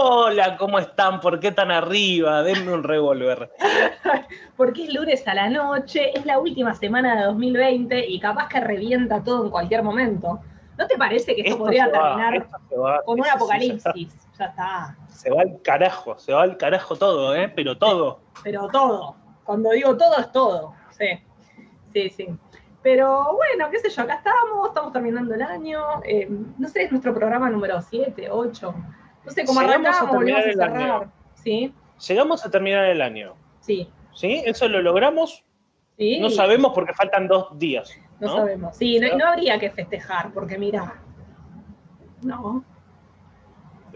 Hola, ¿cómo están? ¿Por qué tan arriba? Denme un revólver. Porque es lunes a la noche, es la última semana de 2020 y capaz que revienta todo en cualquier momento. ¿No te parece que esto, podría terminar con un apocalipsis? ya está. Se va al carajo, se va al carajo todo, ¿eh? Pero todo. Pero todo. Cuando digo todo es todo. Sí, sí, sí. Pero bueno, qué sé yo, acá estamos, estamos terminando el año. Eh, no sé, es nuestro programa número 7, 8. No sé cómo arrancamos, volvemos a cerrar. ¿Sí? Llegamos a terminar el año. Sí. ¿Sí? ¿Eso lo logramos? Sí. No sabemos porque faltan dos días. No, sabemos. Sí, no, no, habría que festejar, porque mira. No.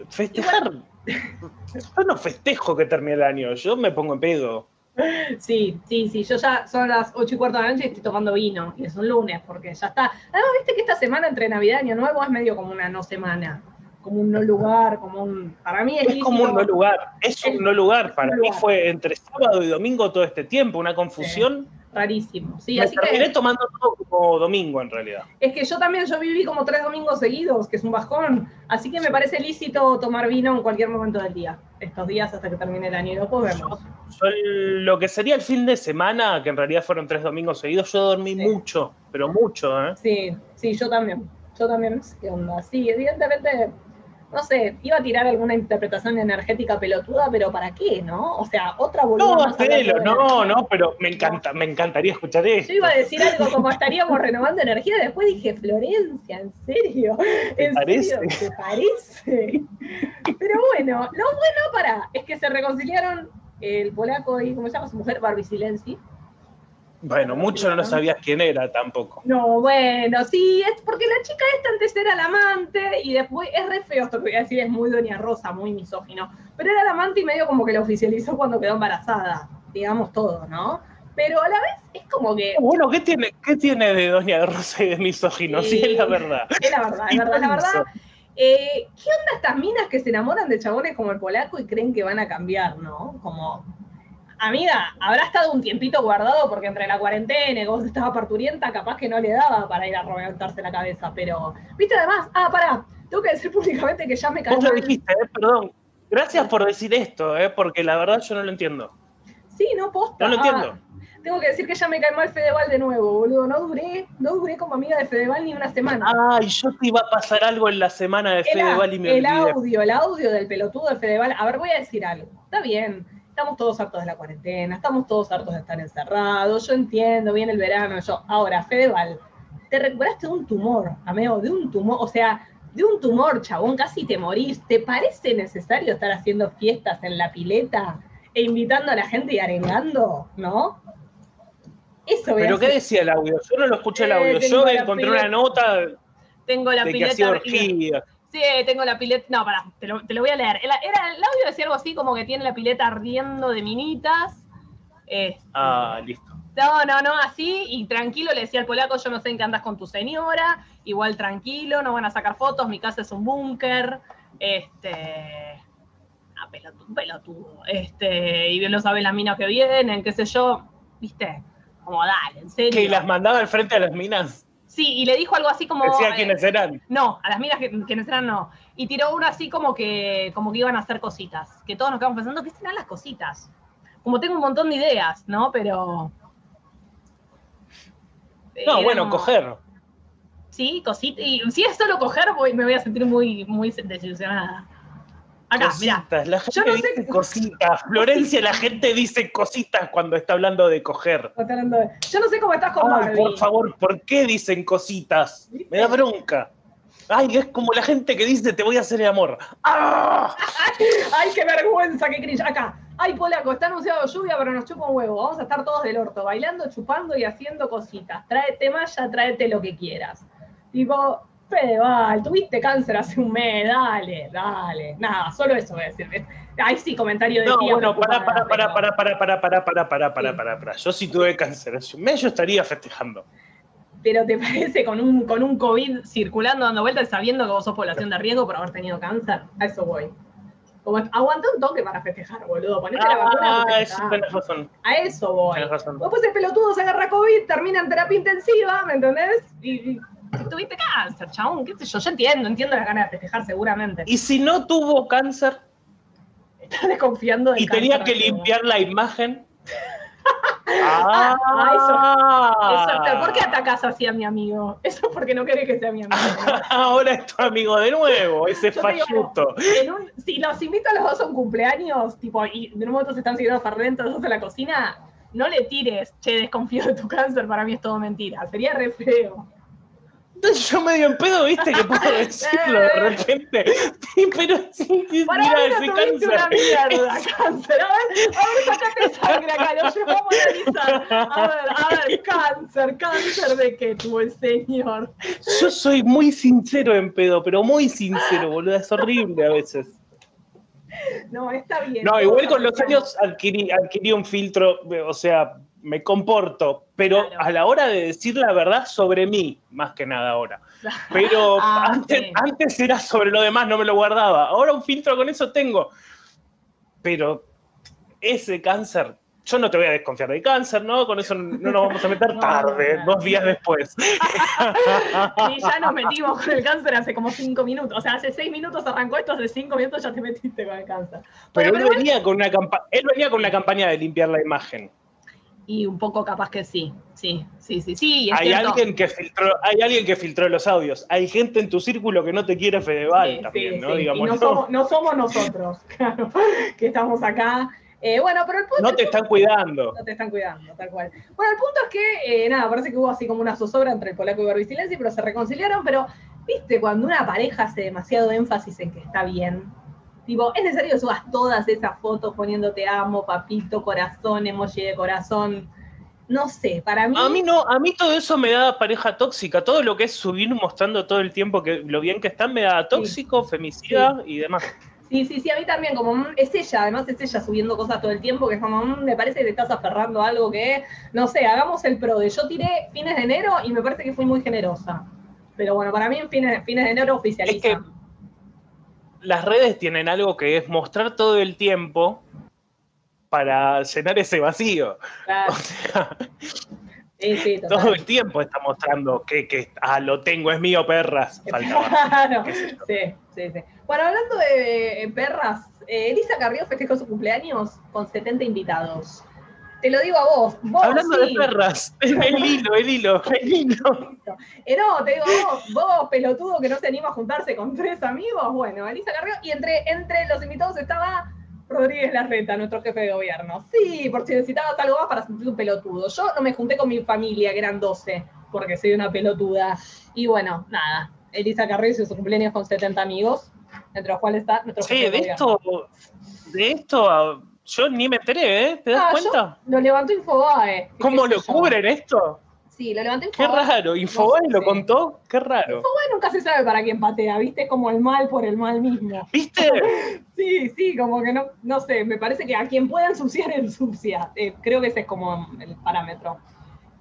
Festejar. Yo no festejo que termine el año, yo me pongo en pedo. Sí, sí, sí, yo ya son las ocho y cuarto de la noche y estoy tomando vino, y es un lunes, porque ya está. Además, viste que esta semana entre Navidad y Año Nuevo es medio como una no semana, como un no lugar, como un... Para mí es... como un no lugar, es un no lugar, para mí fue entre sábado y domingo todo este tiempo, una confusión rarísimo. Sí, Me terminé tomando todo como domingo en realidad. Es que yo también, yo viví como tres domingos seguidos, que es un bajón, así que me parece lícito tomar vino en cualquier momento del día, estos días hasta que termine el año y después vemos. lo que sería el fin de semana, que en realidad fueron tres domingos seguidos, yo dormí mucho, pero mucho, ¿eh? Sí, sí, yo también. Yo también, ¿qué onda? Sí, evidentemente no sé, iba a tirar alguna interpretación energética pelotuda, pero ¿para qué, no? O sea, otra volumen. No, Celo, no, no, pero me encanta, me encantaría escuchar eso. Yo iba a decir algo como estaríamos renovando energía, después dije, Florencia, ¿en serio? ¿En parece? serio? ¿Te parece? Pero bueno, lo bueno para es que se reconciliaron el polaco y, ¿cómo se llama su mujer? Barbie Silenzi bueno, mucho no sabías quién era tampoco. No, bueno, sí, es porque la chica esta antes era la amante y después, es re feo esto que voy a decir, es muy Doña Rosa, muy misógino, pero era la amante y medio como que la oficializó cuando quedó embarazada, digamos todo, ¿no? Pero a la vez es como que... Bueno, ¿qué tiene, qué tiene de Doña Rosa y de misógino? Sí, es la verdad. Es la verdad, es verdad, la verdad. Eh, ¿Qué onda estas minas que se enamoran de chabones como el polaco y creen que van a cambiar, no? Como amiga, habrá estado un tiempito guardado porque entre la cuarentena y vos estabas parturienta, capaz que no le daba para ir a reventarse la cabeza, pero, viste, además, ah, pará, tengo que decir públicamente que ya me cansé. Vos lo dijiste, eh, perdón. Gracias por decir esto, eh, porque la verdad yo no lo entiendo. Sí, no, posta. No lo entiendo. Ah, tengo que decir que ya me cae mal Fedeval de nuevo, boludo. No duré, no duré como amiga de Fedeval ni una semana. Ay, yo te iba a pasar algo en la semana de Fedeval y me El audio, el audio del pelotudo de Fedeval. A ver, voy a decir algo. Está bien estamos todos hartos de la cuarentena, estamos todos hartos de estar encerrados, yo entiendo, viene el verano, yo, ahora, Fedeval, te recuperaste de un tumor, amigo, de un tumor, o sea, de un tumor, chabón, casi te morís, ¿te parece necesario estar haciendo fiestas en la pileta e invitando a la gente y arengando, no? Eso ¿Pero qué decía el audio? Yo no lo escuché el eh, audio, yo encontré una nota tengo la pileta, Sí, tengo la pileta. No, pará, te lo, voy a leer. El, era, el audio decía algo así como que tiene la pileta ardiendo de minitas. Este, ah, listo. No, no, no, así, y tranquilo, le decía al polaco, yo no sé en qué andas con tu señora, igual tranquilo, no van a sacar fotos, mi casa es un búnker, este, ah, pelotudo, pelotudo, este, y bien lo saben las minas que vienen, qué sé yo, viste, como dale, en serio. ¿Que las mandaba al frente a las minas? Sí, y le dijo algo así como. Decía eh, quiénes eran. No, a las minas que, quiénes eran no. Y tiró uno así como que, como que iban a hacer cositas. Que todos nos quedamos pensando, ¿qué serán las cositas? Como tengo un montón de ideas, ¿no? Pero. No, bueno, coger. Sí, cositas. Y si es solo coger, me voy a sentir muy, muy desilusionada. Acá, cositas, la gente dice cositas. Florencia, la gente dice cositas cuando está hablando de coger. Yo no sé cómo estás con Ay, Por favor, ¿por qué dicen cositas? Me da bronca. Ay, es como la gente que dice te voy a hacer el amor. ¡Ah! Ay, qué vergüenza, qué cringe. Acá. Ay, polaco, está anunciado lluvia, pero nos chupa un huevo. Vamos a estar todos del orto, bailando, chupando y haciendo cositas. Tráete malla, tráete lo que quieras. Tipo, Fedeval, tuviste cáncer hace un mes, dale, dale. Nada, solo eso voy a decir. Ahí sí, comentario de No, bueno, para, para, para, para, para, para, para, para, para, para, para, para. Yo si tuve cáncer hace un mes, yo estaría festejando. Pero ¿te parece con un, con un COVID circulando, dando vueltas, sabiendo que vos sos población de riesgo por haber tenido cáncer? A eso voy. Como aguanta un toque para festejar, boludo. Ponete la vacuna. Ah, eso tenés razón. A eso voy. Después el pelotudo se agarra COVID, termina en terapia intensiva, ¿me entendés? y tuviste cáncer, chabón, qué sé yo, yo entiendo, entiendo las ganas de festejar seguramente. ¿Y si no tuvo cáncer? Estás desconfiando de Y tenía que limpiar la imagen. Ah, Eso, Ah, ¿Por qué atacás así a mi amigo? Eso es porque no querés que sea mi amigo. Ahora es tu amigo de nuevo, ese falluto. si los invito a los dos a un cumpleaños, tipo, y de un momento se están siguiendo farlentos los dos en la cocina, no le tires, che, desconfío de tu cáncer, para mí es todo mentira. Sería re feo. Entonces yo medio en pedo, viste, que puedo decirlo de repente. Sí, pero sí, sí, Para mira no tuviste una mierda, cáncer. A ver, a ver, sacate sangre acá, lo llevamos a analizar. A ver, a ver, cáncer, cáncer de qué tuvo el señor. Yo soy muy sincero en pedo, pero muy sincero, boludo. Es horrible a veces. No, está bien. No, igual con los años adquirí, adquirí un filtro, o sea, me comporto, pero Claro. a la hora de decir la verdad sobre mí, más que nada ahora. Pero Ah, antes, sí. antes era sobre lo demás, no me lo guardaba. Ahora un filtro con eso tengo. Pero ese cáncer, yo no te voy a desconfiar del cáncer, ¿no? Con eso no nos vamos a meter tarde, no, no. dos días después. Y ya nos metimos con el cáncer hace como cinco minutos. O sea, hace seis minutos arrancó esto, hace cinco minutos ya te metiste con el cáncer. Pero él pero venía con una él venía con una campaña de limpiar la imagen. Y un poco capaz que sí, sí, sí, sí, sí. es Hay cierto. alguien que filtró, hay alguien que filtró los audios. Hay gente en tu círculo que no te quiere Fedeval Sí, también, sí, ¿no? sí. Digamos, no, no, Somos, no somos nosotros, claro, que estamos acá. Eh, bueno, pero el punto no te están cuidando. no te están cuidando, tal cual. Bueno, el punto es que, eh, nada, parece que hubo así como una zozobra entre el polaco y Barbie Silenzi, pero se reconciliaron, pero, viste, cuando una pareja hace demasiado énfasis en que está bien, tipo, es necesario que subas todas esas fotos poniendo te amo, papito, corazón, emoji de corazón, no sé, para mí... A mí no, a mí todo eso me da pareja tóxica. Todo lo que es subir mostrando todo el tiempo que lo bien que están me da tóxico, femicida y demás. Sí, sí, sí, a mí también, como mm, es ella, además es ella subiendo cosas todo el tiempo, que es como, mm, me parece que te estás aferrando a algo que, no sé, hagamos el pro de yo tiré fines de enero y me parece que fui muy generosa. Pero bueno, para mí en fines, fines de enero oficializan. Las redes tienen algo que es mostrar todo el tiempo para llenar ese vacío. Claro, O sea, sí, sí, total. todo el tiempo está mostrando que, que ah, lo tengo, es mío, perras. Claro, sí, sí, sí. Bueno, hablando de perras, eh, Elisa Carrió festejó su cumpleaños con 70 invitados. Te lo digo a vos, vos Hablando sí. de perras, el hilo, el hilo, el hilo. Eh, no, te digo, vos, vos, pelotudo que no se anima a juntarse con tres amigos, bueno, Elisa Carrió, y entre, entre los invitados estaba Rodríguez Larreta, nuestro jefe de gobierno. Sí, por si necesitabas algo más para sentirte un pelotudo. Yo no me junté con mi familia, que eran 12, porque soy una pelotuda. Y bueno, nada, Elisa Carrió hizo su cumpleaños con 70 amigos, entre los cuales está nuestro Sí, jefe de gobierno. esto, de esto yo ni me enteré, ¿eh? ¿Te das Ah, yo- cuenta? Lo levantó Infobae. ¿Cómo qué lo yo. cubren esto? Sí, lo levantó Qué Infobae. raro, Infobae No sé, lo sí. contó, qué raro. Infobae nunca se sabe para quién patea, ¿viste? Como el mal por el mal mismo. ¿Viste? Sí, sí, como que no, no sé, me parece que a quien pueda ensuciar, ensucia. Eh, creo que ese es como el parámetro.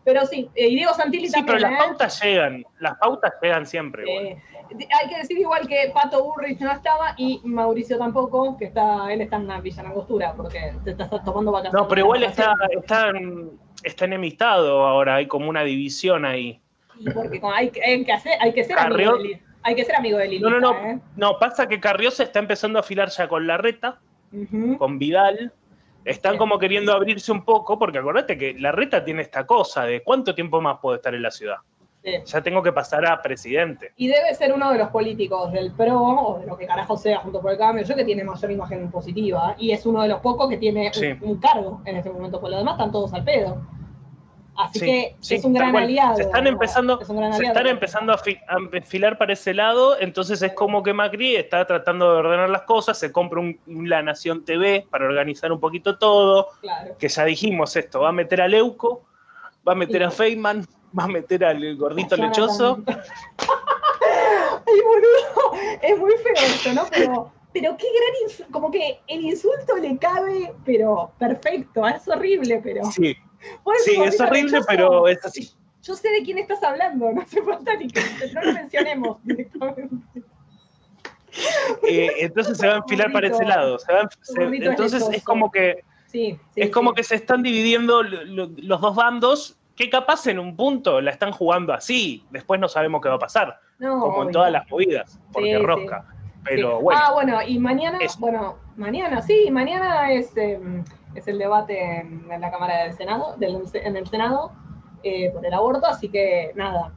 Pero sí, eh, y Diego Santilli Sí, también, pero las ¿eh? pautas llegan, las pautas llegan siempre. Eh, hay que decir igual que Pato Burrich no estaba y Mauricio tampoco, que está, él está en una villa Angostura porque te está, está tomando vacaciones. No, pero igual está, está, está enemistado ahora, hay como una división ahí. Y porque hay, que- hay que hacer, hay que ser Carrió- amigo de Lili. Hay que ser amigo de Lili. No, no, no, ¿eh? no, pasa que Carrió se está empezando a afilar ya con Larreta, Ujú. con Vidal. Están Sí. como queriendo abrirse un poco, porque acordate que Larreta tiene esta cosa de cuánto tiempo más puedo estar en la ciudad. Sí. Ya tengo que pasar a presidente. Y debe ser uno de los políticos del PRO, o de lo que carajo sea, junto por el cambio, yo que tiene mayor imagen positiva. Y es uno de los pocos que tiene un- Sí. un, cargo en este momento, por lo demás están todos al pedo. Así Sí, que es un gran aliado. Se están empezando, Es un gran se están empezando a, fi- a enfilar para ese lado, entonces es como que Macri está tratando de ordenar las cosas, se compra un, La Nación TV para organizar un poquito todo, Claro. que ya dijimos esto, va a meter a Leuco, va a meter a Feynman, va a meter al gordito lechoso. Ay, boludo, es muy feo esto, ¿no? Pero, pero qué gran insulto, como que el insulto le cabe, pero perfecto, es horrible, pero... Sí, sí, es horrible, lechoso, pero es así. Yo sé de quién estás hablando, no hace falta ni que no lo mencionemos directamente. Eh, entonces se va a enfilar para ese lado. se va se- entonces es lechoso. como que Sí, sí, es como sí. que se están dividiendo lo- lo- los dos bandos que capaz en un punto la están jugando así, después no sabemos qué va a pasar, No, como en todas las movidas, porque Sí, sí. rosca. Pero Sí. bueno. Ah, bueno, y mañana, bueno, mañana, sí, mañana es, eh, es el debate en, la Cámara del Senado, del, en el Senado, eh, por el aborto, así que nada,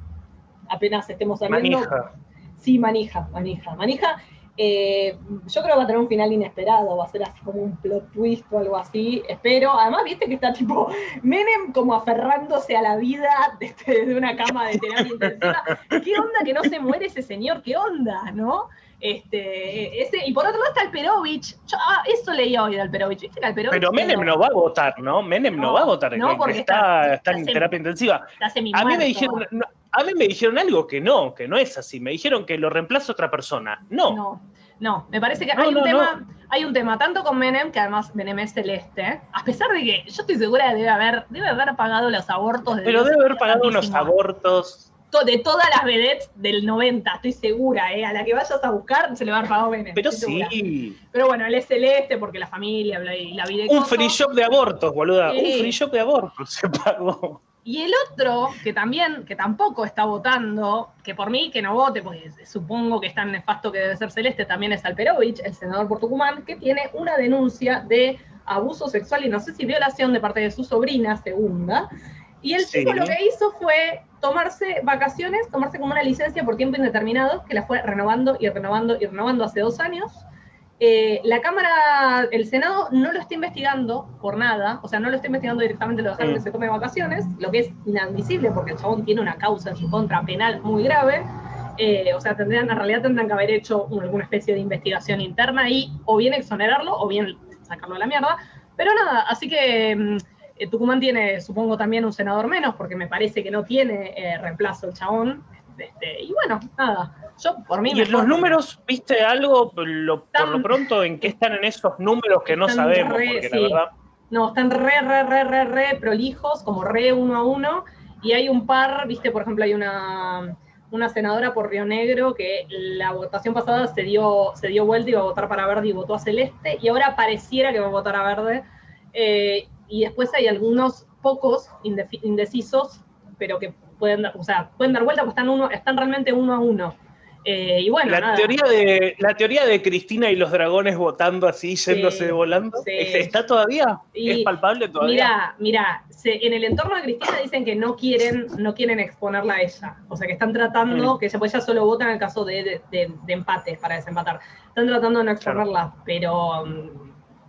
apenas estemos saliendo. manija. Sí, manija, manija, manija. Eh, yo creo que va a tener un final inesperado, va a ser así como un plot twist o algo así, espero. Además, viste que está tipo Menem como aferrándose a la vida desde de una cama de terapia intensiva. ¿Qué onda que no se muere ese señor? ¿Qué onda? ¿No? Este, ese, y por otro lado está el Perovich. Yo, ah, eso leía hoy del Perovich. ¿Viste que al Perovich Pero Menem no va a votar, ¿no? Menem no, No, va a votar, no, que- porque que está, está- está en terapia intensiva. está A mí me dijeron, no, a mí me dijeron algo que no, que no es así. Me dijeron que lo reemplaza otra persona. No. No, no, me parece que No, hay, no, un tema, hay un tema tanto con Menem, que además Menem es celeste, a pesar de que yo estoy segura de debe haber, debe haber pagado los abortos de Pero debe haber pagado unos abortos. To- de todas las vedettes del 90, estoy segura, ¿eh? a la que vayas a buscar se le va a haber pagado Menem. Pero sí. Pero bueno, él es celeste porque la familia bla, y la vida Un free shop de abortos, boluda. Sí. Un free shop de abortos se pagó. Y el otro, que también, que tampoco está votando, que por mí que no vote, porque supongo que es tan nefasto que debe ser celeste, también es Alperovich, el senador por Tucumán, que tiene una denuncia de abuso sexual y no sé si violación de parte de su sobrina segunda. Y el Sí. tipo lo que hizo fue tomarse vacaciones, tomarse como una licencia por tiempo indeterminado, que la fue renovando y renovando y renovando hace dos años. Eh, la Cámara, el Senado no lo está investigando por nada, o sea, no lo está investigando directamente, lo dejaron Mm. que se tome vacaciones, lo que es inadmisible porque el chabón tiene una causa en su contra penal muy grave. Eh, o sea, tendrían, en realidad tendrán que haber hecho un- alguna especie de investigación interna y o bien exonerarlo o bien sacarlo a la mierda. Pero nada, así que mm, eh, Tucumán tiene, supongo, también un senador menos, porque me parece que no tiene eh, reemplazo el chabón. Este, y bueno, nada, yo por mí... Y mejor- los números, ¿viste algo? Lo- por lo pronto, ¿en qué están en esos números que no sabemos? re- Porque sí. la verdad. No, están re, re, re, re, re prolijos, como re uno a uno. Y hay un par, viste, por ejemplo, hay una, una senadora por Río Negro que la votación pasada se dio, se dio vuelta y iba a votar para verde y votó a celeste. Y ahora pareciera que va a votar a verde. Eh, y después hay algunos pocos indecisos, pero que pueden, dar- o sea, pueden dar vuelta, porque están, uno, están realmente uno a uno. Eh, y bueno, La nada. teoría, de, la teoría de Cristina y los dragones votando así, yéndose Sí, volando, sí. ¿está todavía? Y- ¿Es palpable todavía? Mira, mira, en el entorno de Cristina dicen que no quieren, no quieren exponerla a ella. O sea, que están tratando, Mm. que ella, pues ella solo vota en el caso de, de, de- de empate para desempatar. Están tratando de no exponerla, pero, mm,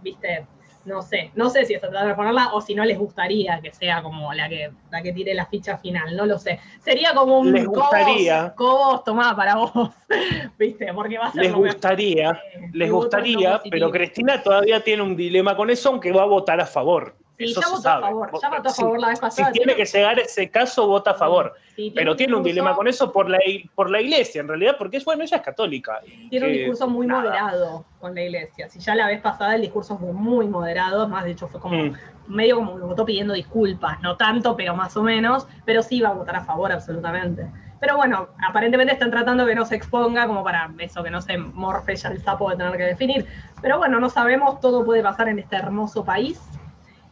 viste, no sé. No sé si están tratando de exponerla o si no les gustaría que sea como la que, la que tire la ficha final, no lo sé. Sería como un Les gustaría. Cobos, Cobos, para vos, viste, porque va a ser Les que- gustaría, eh, les gustaría, pero Cristina todavía tiene un dilema con eso, aunque va a votar a favor. Sí, Eso ya votó a favor, ya votó a Si- favor la vez Si pasada. tiene que llegar ese caso, vota a favor. Sí, Pero tiene un discurso- dilema con eso por la, por la iglesia, en realidad, porque es bueno, ella es católica. Tiene un que- discurso muy nada. moderado con la iglesia. Si ya la vez pasada el discurso fue muy moderado, más de hecho fue como Mm. medio como votó pidiendo disculpas, no tanto, pero más o menos, pero sí va a votar a favor absolutamente. Pero bueno, aparentemente están tratando que no se exponga como para eso, que no se morfe ya el sapo de tener que definir. Pero bueno, no sabemos, todo puede pasar en este hermoso país.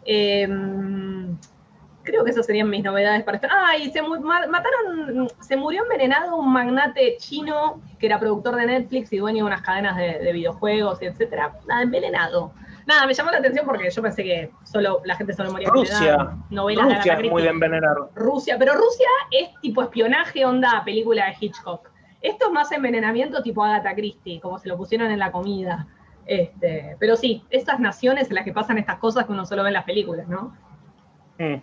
Eh, creo que esas serían mis novedades para este. Ah, y se mu- mataron, se murió envenenado un magnate chino que era productor de Netflix y dueño de unas cadenas de, de videojuegos etcétera. Nada, envenenado. Nada, me llamó la atención porque yo pensé que solo la gente solo moría Rusia. Novelas de Rusia Agatha es muy de envenenar. Rusia, pero Rusia es tipo espionaje onda película de Hitchcock. Esto es más envenenamiento tipo Agatha Christie, como se lo pusieron en la comida. Este, pero sí, estas naciones en las que pasan estas cosas que uno solo ve en las películas, ¿no? Mm.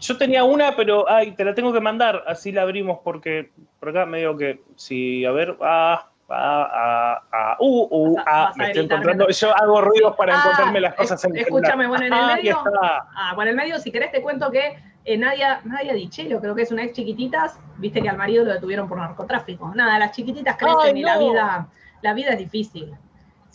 Yo tenía una, pero ay, te la tengo que mandar, así la abrimos porque por acá me digo que si, a ver, ah, ah, ah, ah, uh, uh, Vas ah, vas me estoy encontrando, yo hago ruidos para Ah, encontrarme las cosas en el escúchame, bueno, en el medio-. Ah, bueno, el medio, si querés te cuento que eh, Nadia, Nadia Dichelo, creo que es una ex chiquititas, viste que al marido lo detuvieron por narcotráfico. Nada, las chiquititas crecen Ay, y la vida, la vida es difícil.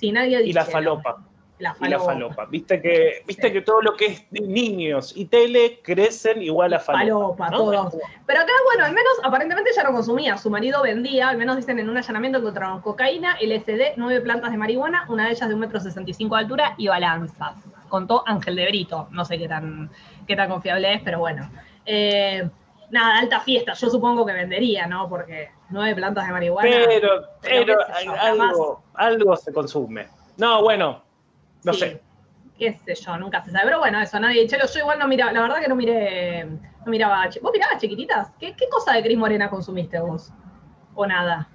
Y la falopa, La y la falopa. Viste que, viste Sí. que todo lo que es niños y tele crecen igual a falopa. Falopa, ¿no? todo. Pero acá, bueno, al menos aparentemente ella no consumía. Su marido vendía, al menos dicen en un allanamiento encontraron cocaína, LSD, nueve plantas de marihuana, una de ellas de un metro sesenta y cinco de altura y balanzas. Contó Ángel de Brito. No sé qué tan, qué tan confiable es, pero bueno. Eh, nada, alta fiesta. Yo supongo que vendería, ¿no? Porque nueve plantas de marihuana. Pero, pero, algo, algo se consume. No, bueno, no sé. Qué sé yo, nunca se sabe. Pero bueno, eso, nadie. Chelo, yo igual no miraba, la verdad que no miré, no miraba. ¿Vos mirabas chiquititas? ¿Qué, qué cosa de Cris Morena consumiste vos? ¿O nada?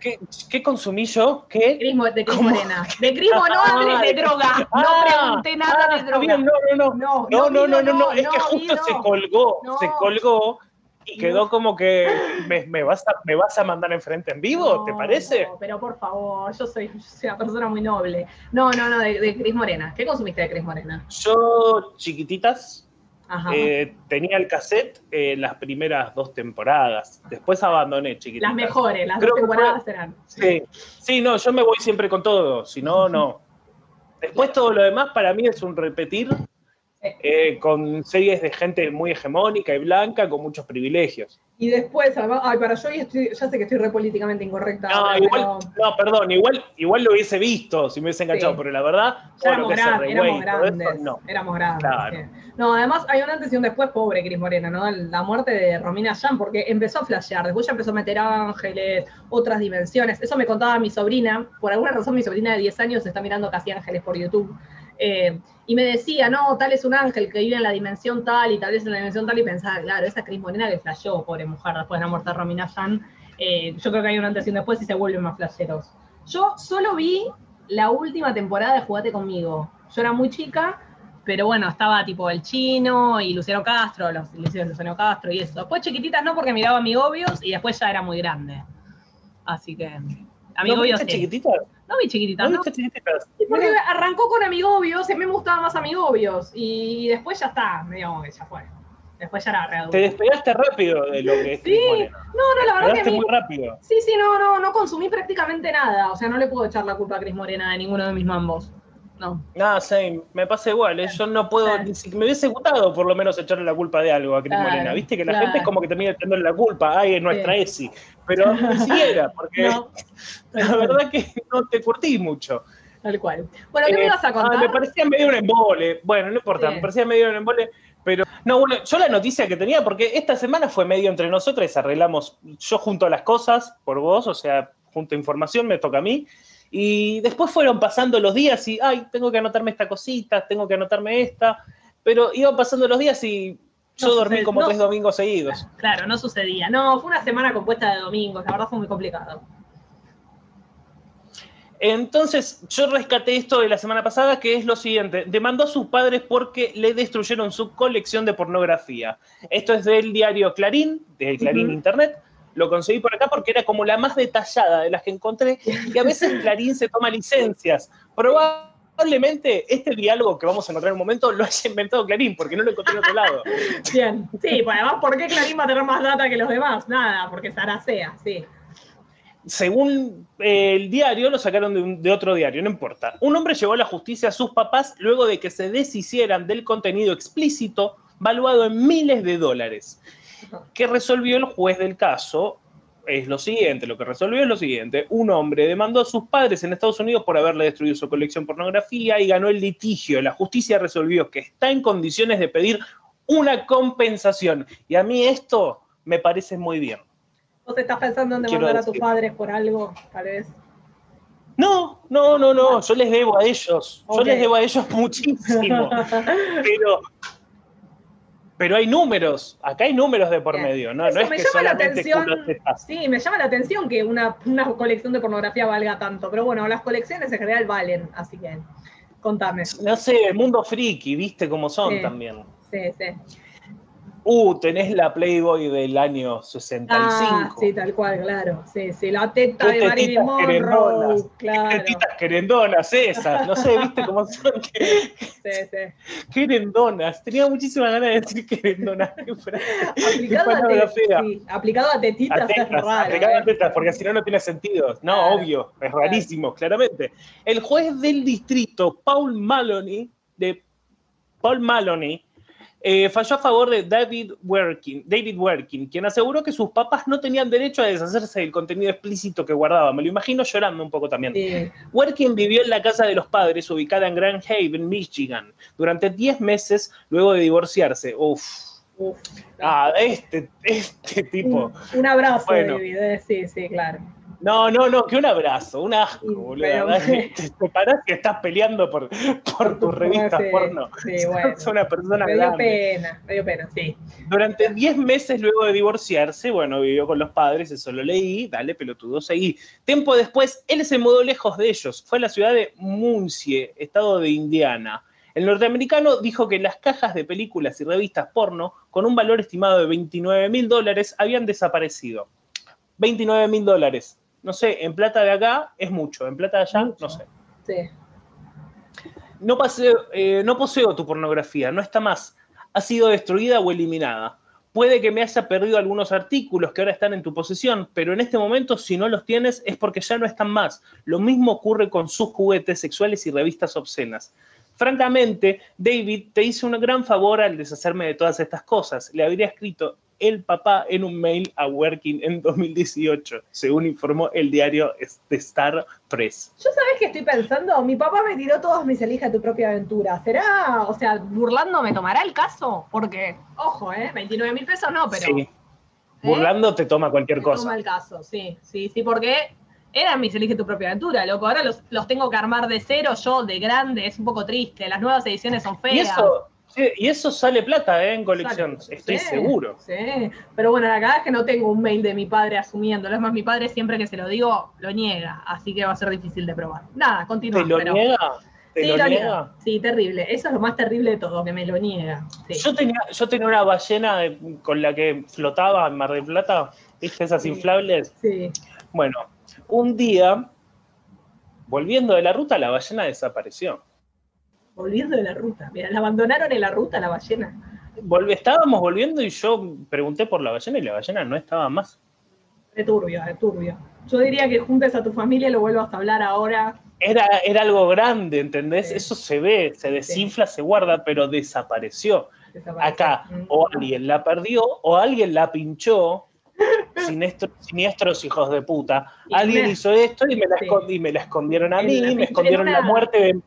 ¿Qué, ¿Qué, consumí yo? ¿Qué? de Cris Morena. De Cris no hables de droga. No ah, pregunté nada de droga. no, no, no. No, no, no, no, no, Es que justo se colgó, se colgó quedó como que me, vas a, me vas a mandar enfrente en vivo, ¿te parece? No, pero por favor, yo soy, una persona muy noble. No, no, no, de, de Cris Morena. ¿Qué consumiste de Cris Morena? Yo, chiquititas, eh, tenía el cassette eh, las primeras dos temporadas. Después abandoné, chiquititas. Las mejores, las dos temporadas eran. Sí. sí, no, yo me voy siempre con todo, si no, no. Después todo lo demás para mí es un repetir eh, con series de gente muy hegemónica y blanca con muchos privilegios. Y después, ay, para yo ya sé que estoy re políticamente incorrecta. No, igual, no, perdón, igual, igual lo hubiese visto si me hubiese enganchado, pero la verdad, éramos, éramos grandes, no. éramos grandes. No, además hay un antes y un después, pobre Cris Morena, ¿no? La muerte de Romina Yan, porque empezó a flashear, después ya empezó a meter ángeles, otras dimensiones. Eso me contaba mi sobrina, por alguna razón mi sobrina de 10 años está mirando casi ángeles por YouTube. Eh, y me decía, no, tal es un ángel que vive en la dimensión tal y tal vez en la dimensión tal, y pensaba, claro, esa Cris Morena que flashó, pobre mujer, después de la muerte de Romina Yan, eh, yo creo que hay un antes y un después y se vuelven más flasheros. Yo solo vi la última temporada de Jugate conmigo. Yo era muy chica, pero bueno, estaba tipo el chino y Luciano Castro, los, Luciano Castro y eso. Después chiquititas no, porque miraba amigobios y después ya era muy grande. Así que, amigobios. ¿No chiquititas? No vi chiquititas, ¿no? porque arrancó con Amigobios, y a mí me gustaba más Amigobios, y después ya está, medio que ya fue. Después ya era real. Te despegaste rápido de lo que es Sí, no, no, la verdad que. muy rápido. Sí, sí, no, no, no consumí prácticamente nada. O sea, no le puedo echar la culpa a Cris Morena de ninguno de mis mambos. No. Nada, same. Me pasa igual. ¿eh? Yo no puedo. me hubiese gustado por lo menos echarle la culpa de algo a Cris Morena. Viste que la gente es como que termina echándole la culpa. Ay, es nuestra ESI. Pero ni siquiera, porque la verdad que no te curtí mucho. Tal cual. Bueno, ¿qué me ibas a contar? me parecía medio un embole. Bueno, no importa, me parecía medio un embole. Pero, no, bueno, yo la noticia que tenía, porque esta semana fue medio entre nosotros, arreglamos, yo junto a las cosas por vos, o sea, junto a información, me toca a mí, y después fueron pasando los días y, ay, tengo que anotarme esta cosita, tengo que anotarme esta, pero iban pasando los días y yo dormí como tres domingos seguidos. Claro, no sucedía. No, fue una semana compuesta de domingos, la verdad fue muy complicado. Entonces, yo rescaté esto de la semana pasada, que es lo siguiente. Demandó a sus padres porque le destruyeron su colección de pornografía. Esto es del diario Clarín, del Clarín Internet. Lo conseguí por acá porque era como la más detallada de las que encontré. Y a veces Clarín se toma licencias. Probablemente este diálogo que vamos a encontrar en un momento lo haya inventado Clarín, porque no lo encontré en otro lado. Bien, sí, pues además, ¿por qué Clarín va a tener más data que los demás? Nada, porque Saracea, sí según eh, el diario, lo sacaron de, otro diario, no importa. Un hombre llevó a la justicia a sus papás luego de que se deshicieran del contenido explícito valuado en miles de dólares. ¿Qué resolvió el juez del caso? Es lo siguiente, lo que resolvió es lo siguiente. Un hombre demandó a sus padres en Estados Unidos por haberle destruido su colección pornografía y ganó el litigio. La justicia resolvió que está en condiciones de pedir una compensación. Y a mí esto me parece muy bien. ¿Vos estás pensando en demandar a tus padres por algo, tal vez? No, no, no, no, yo les debo a ellos, yo les debo a ellos muchísimo, pero, pero hay números, acá hay números de por medio, no, no es que solamente Sí, me llama la atención que una, colección de pornografía valga tanto, pero bueno, las colecciones en general valen, así que contame. No sé, el mundo friki, viste cómo son también. Sí, sí. Uh, tenés la Playboy del año 65. Ah, sí, tal cual, claro. Sí, sí, la teta de Marilyn Monroe. Claro. Tetitas querendonas esas. No sé, ¿viste cómo son? sí, sí. Querendonas. Tenía muchísimas ganas de decir querendonas. aplicado, a sí, aplicado a tetitas es raro. Aplicado a ¿eh? tetas, porque si no, no tiene sentido. No, obvio. Es rarísimo, claramente. El juez del distrito, Paul Maloney, de Paul Maloney, eh, falló a favor de David Werkin, David Werkin, quien aseguró que sus papás no tenían derecho a deshacerse del contenido explícito que guardaba. Me lo imagino llorando un poco también. Werkin vivió en la casa de los padres, ubicada en Grand Haven, Michigan, durante 10 meses luego de divorciarse. Uf, Uf, Ah, este, este tipo. un, un abrazo, Bueno. David. eh, Sí, sí, claro. No, no, no, que un abrazo, un asco, boludo. Te, te parás que estás peleando por, por tus revistas Sí, porno. Sí, bueno. Sos una persona Me dio grande. pena, me dio pena, sí. Durante 10 meses luego de divorciarse, bueno, vivió con los padres, eso lo leí, dale pelotudo, seguí. Tiempo después, él se mudó lejos de ellos, fue a la ciudad de Muncie, estado de Indiana. El norteamericano dijo que las cajas de películas y revistas porno, con un valor estimado de 29 mil dólares, habían desaparecido. 29 mil dólares. No sé, en plata de acá es mucho, en plata de allá no sé. Sí. No, paseo, eh, no poseo tu pornografía, no está más. Ha sido destruida o eliminada. Puede que me haya perdido algunos artículos que ahora están en tu posesión, pero en este momento, si no los tienes, es porque ya no están más. Lo mismo ocurre con sus juguetes sexuales y revistas obscenas. Francamente, David te hizo un gran favor al deshacerme de todas estas cosas. Le habría escrito el papá en un mail a Working en 2018, según informó el diario The Star Press. Yo sabes que estoy pensando, mi papá me tiró todos mis elija tu propia aventura. ¿Será, o sea, burlando me tomará el caso? Porque, ojo, ¿eh? 29 mil pesos no, pero Sí. Burlando te toma cualquier me cosa. toma el caso, sí, sí, sí, porque eran mis elige tu propia aventura, loco. Ahora los, los tengo que armar de cero yo, de grande, es un poco triste. Las nuevas ediciones son feas. Y eso, sí, y eso sale plata ¿eh? en colección, estoy Sí, seguro. Sí, pero bueno, la verdad es que no tengo un mail de mi padre asumiéndolo. Es más, mi padre siempre que se lo digo, lo niega, así que va a ser difícil de probar. Nada, continúa. ¿Te lo pero- niega? ¿Te Sí, lo lo niega? niega. Sí, terrible. Eso es lo más terrible de todo, que me lo niega. Sí. Yo tenía, yo tenía una ballena de- con la que flotaba en Mar del Plata, ¿viste esas inflables? Sí. Bueno, un día, volviendo de la ruta, la ballena desapareció. Volviendo de la ruta. Mira, la abandonaron en la ruta la ballena. Volve- estábamos volviendo y yo pregunté por la ballena y la ballena no estaba más. De turbio, de turbio. Yo diría que juntes a tu familia y lo vuelvas a hablar ahora. Era, era algo grande, ¿entendés? Sí. Eso se ve, se desinfla, se guarda, pero desapareció. Desapareció. acá Mm. o alguien la perdió o alguien la pinchó. Siniestro- siniestros hijos de puta. Alguien hizo esto y me la, Sí. y me la escondieron a mí, me escondieron la muerte de,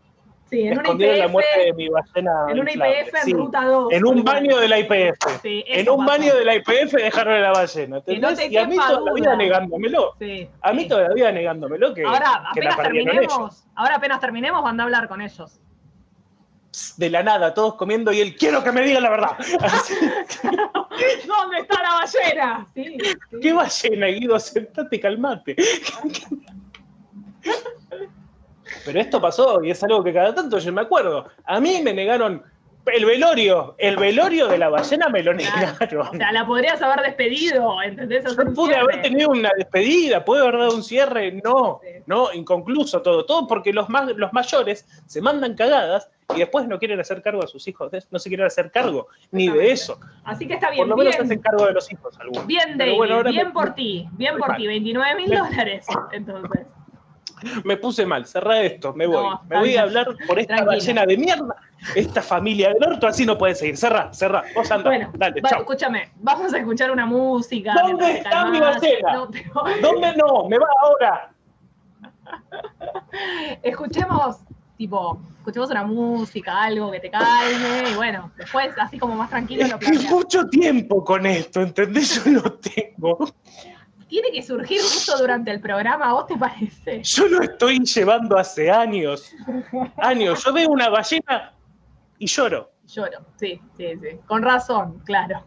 Sí, en una la IPF, muerte de mi ballena. en una inflable, IPF en sí. ruta 2. En un baño de la IPF. Sí, En un pasó. baño de la IPF dejaron la ballena. Y a mí todavía duda. negándomelo. Sí, A mí sí. todavía negándomelo que, Ahora, que la apenas terminemos, ahora apenas terminemos, van a hablar con ellos. De la nada, todos comiendo y él, quiero que me diga la verdad. ¿Dónde está la ballena? Sí, sí. ¿Qué ballena, Guido? Sentate y calmate. Pero esto pasó y es algo que cada tanto yo me acuerdo. A mí me negaron el velorio. El velorio de la ballena me lo negaron. O sea, la podrías haber despedido, ¿entendés? Yo pude cierre. haber tenido una despedida, pude haber dado un cierre, no, Sí. no, inconcluso todo, todo porque los, más, los mayores se mandan cagadas y después no quieren hacer cargo a sus hijos, no se quieren hacer cargo ni de eso, Así que está por bien, lo menos bien, hacen cargo de los hijos algunos. bien David, bueno, bien me- por ti, bien por ti, 29 mil dólares, entonces. Me puse mal, cerrá esto, me voy, No, me voy a hablar por esta Tranquila. ballena de mierda, esta familia del orto, así no puede seguir, cerrá, cerrá, vos anda, Bueno, dale, va- escúchame, vamos a escuchar una música. ¿Dónde está mi ballena? No, pero- ¿Dónde no? Me va ahora. escuchemos, tipo, escuchemos una música, algo que te calme, y bueno, después, así como más tranquilo, lo Es que planteamos. mucho tiempo con esto, ¿entendés? Yo lo tengo. Tiene que surgir justo durante el programa, ¿a vos te parece? Yo lo estoy llevando hace años. Años. Yo veo una ballena y lloro. Lloro, sí, sí, sí. Con razón, claro.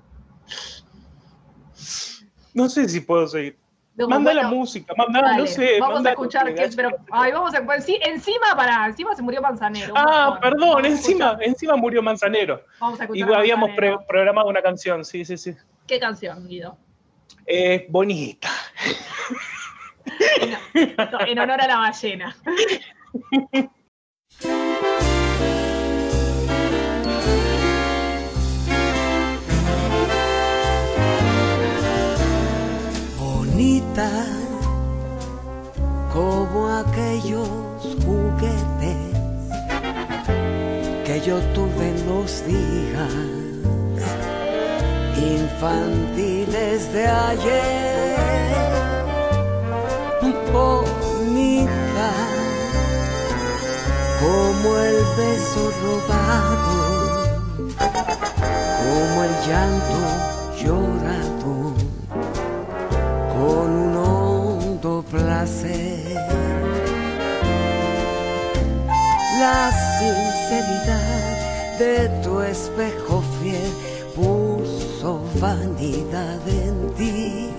No sé si puedo seguir. No, Manda la música, manda, no sé. Vamos manda a escuchar que, pero, ay, vamos a, pues, sí, encima para, encima se murió Manzanero. Ah, perdón, Vamos encima, encima murió Manzanero. Vamos a Y escuchar a habíamos Manzanero. pre- programado una canción, sí, sí, sí. ¿Qué canción, Guido? Eh, bonita. En, en honor a la ballena. bonita como aquellos juguetes que yo tuve en los días infantiles de ayer. Bonita como el beso robado, como el llanto llorado con un hondo placer. La sinceridad de tu espejo fiel vanidad en ti.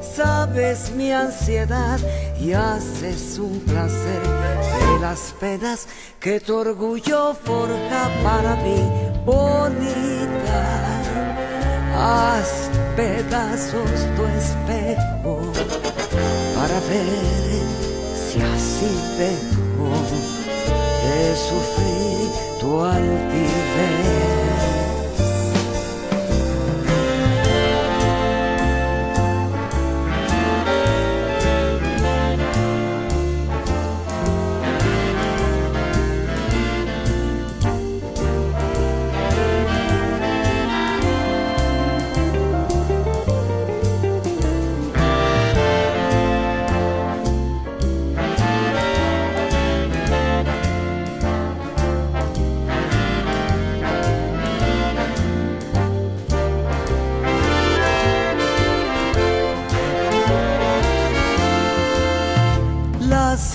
Sabes mi ansiedad y haces un placer de las penas que tu orgullo forja para mí, bonita. Haz pedazos tu espejo para ver si así dejo de sufrir tu altivez.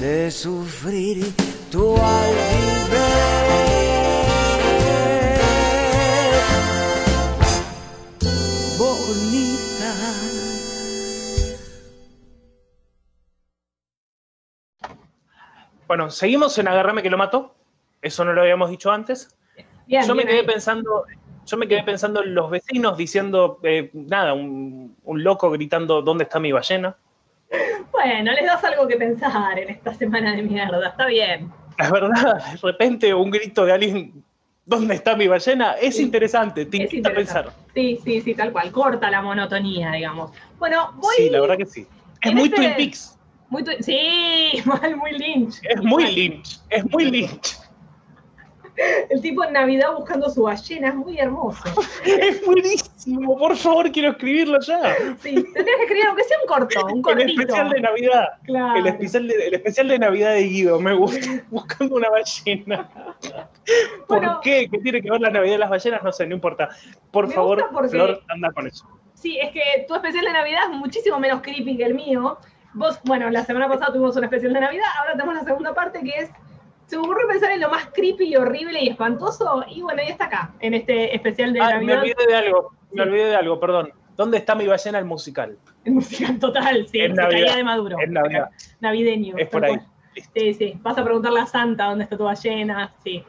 de sufrir tu altivez. Bonita. Bueno, seguimos en Agarrame que lo mató. Eso no lo habíamos dicho antes. Bien, yo me quedé ahí. pensando, yo me quedé pensando en los vecinos diciendo, eh, nada, un, un loco gritando, ¿dónde está mi ballena? Bueno, les das algo que pensar en esta semana de mierda, está bien. La verdad, de repente un grito de alguien, ¿dónde está mi ballena? Es Sí. interesante, te Es invita a pensar. Sí, sí, sí, tal cual. Corta la monotonía, digamos. Bueno, voy. Sí, la verdad que sí. Es muy este- Twin Peaks, Muy tu- Sí, muy Lynch. es muy Lynch, es muy Lynch. El tipo en Navidad buscando su ballena, es muy hermoso. Es buenísimo, por favor, quiero escribirlo ya. Sí, tendrías que escribir aunque sea un corto, un El cortito. especial de Navidad. Claro. El especial, de, el especial de Navidad de Guido, me gusta. Buscando una ballena. ¿Por Bueno. qué? ¿Qué tiene que ver la Navidad de las ballenas? No sé, no importa. Por favor, porque- Flor, anda con eso. Sí, es que tu especial de Navidad es muchísimo menos creepy que el mío. Vos, bueno, la semana pasada tuvimos un especial de Navidad, ahora tenemos la segunda parte que es. Se me ocurrió pensar en lo más creepy y horrible y espantoso, y bueno, ahí está acá, en este especial de Ah, me Navidad. olvidé de algo, me Sí. olvidé de algo, perdón. ¿Dónde está mi ballena el musical? El musical total, sí, En de Maduro. en Navidad. Navideño. Es por ahí. cual. Sí, sí. Vas a preguntarle a Santa dónde está tu ballena. Sí.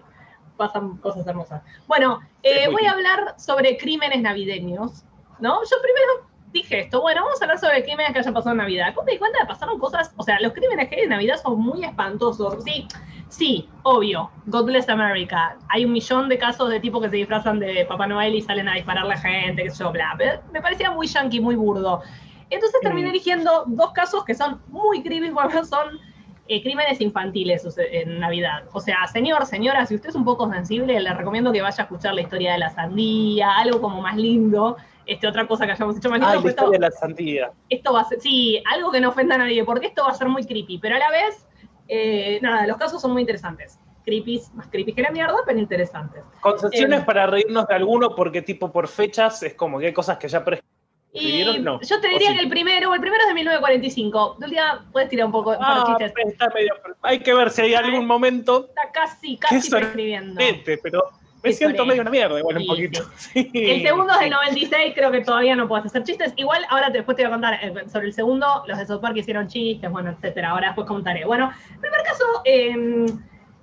Pasan cosas hermosas. Bueno, eh, voy a hablar sobre crímenes navideños. ¿No? Yo primero dije esto. Bueno, vamos a hablar sobre crímenes que hayan pasado en Navidad. Después me di cuenta pasaron cosas. O sea, los crímenes que hay en Navidad son muy espantosos. Sí, sí, obvio. God bless America. Hay un millón de casos de tipos que se disfrazan de Papá Noel y salen a dispararle a gente, que yo, bla. Me parecía muy yankee, muy burdo. Entonces terminé eligiendo dos casos que son muy creepy, porque son eh, crímenes infantiles en Navidad. O sea, señor, señora, si usted es un poco sensible, le recomiendo que vaya a escuchar la historia de la sandía, algo como más lindo. Este, otra cosa que hayamos hecho más lindo. Ay, la pues esto, de la santidad. esto va a ser, sí, algo que no ofenda a nadie, porque esto va a ser muy creepy, pero a la vez, eh, nada, los casos son muy interesantes. Creepy, más creepy que la mierda, pero interesantes. Concesiones Eh. para reírnos de alguno, porque tipo por fechas es como que hay cosas que ya prescribieron. No. yo te ¿O diría sí? que el primero, el primero es de 1945. Del día puedes tirar un poco de Ah, chistes. está medio- hay que ver si hay algún momento Está casi, casi es prescribiendo. pero me siento medio una mierda, igual Sí, un poquito. Sí. El segundo es del Sí. 96, creo que todavía no puedes hacer chistes. Igual, ahora te- después te voy a contar eh, sobre el segundo, los de South Park hicieron chistes, bueno, etcétera. Ahora después contaré. Bueno, primer caso eh,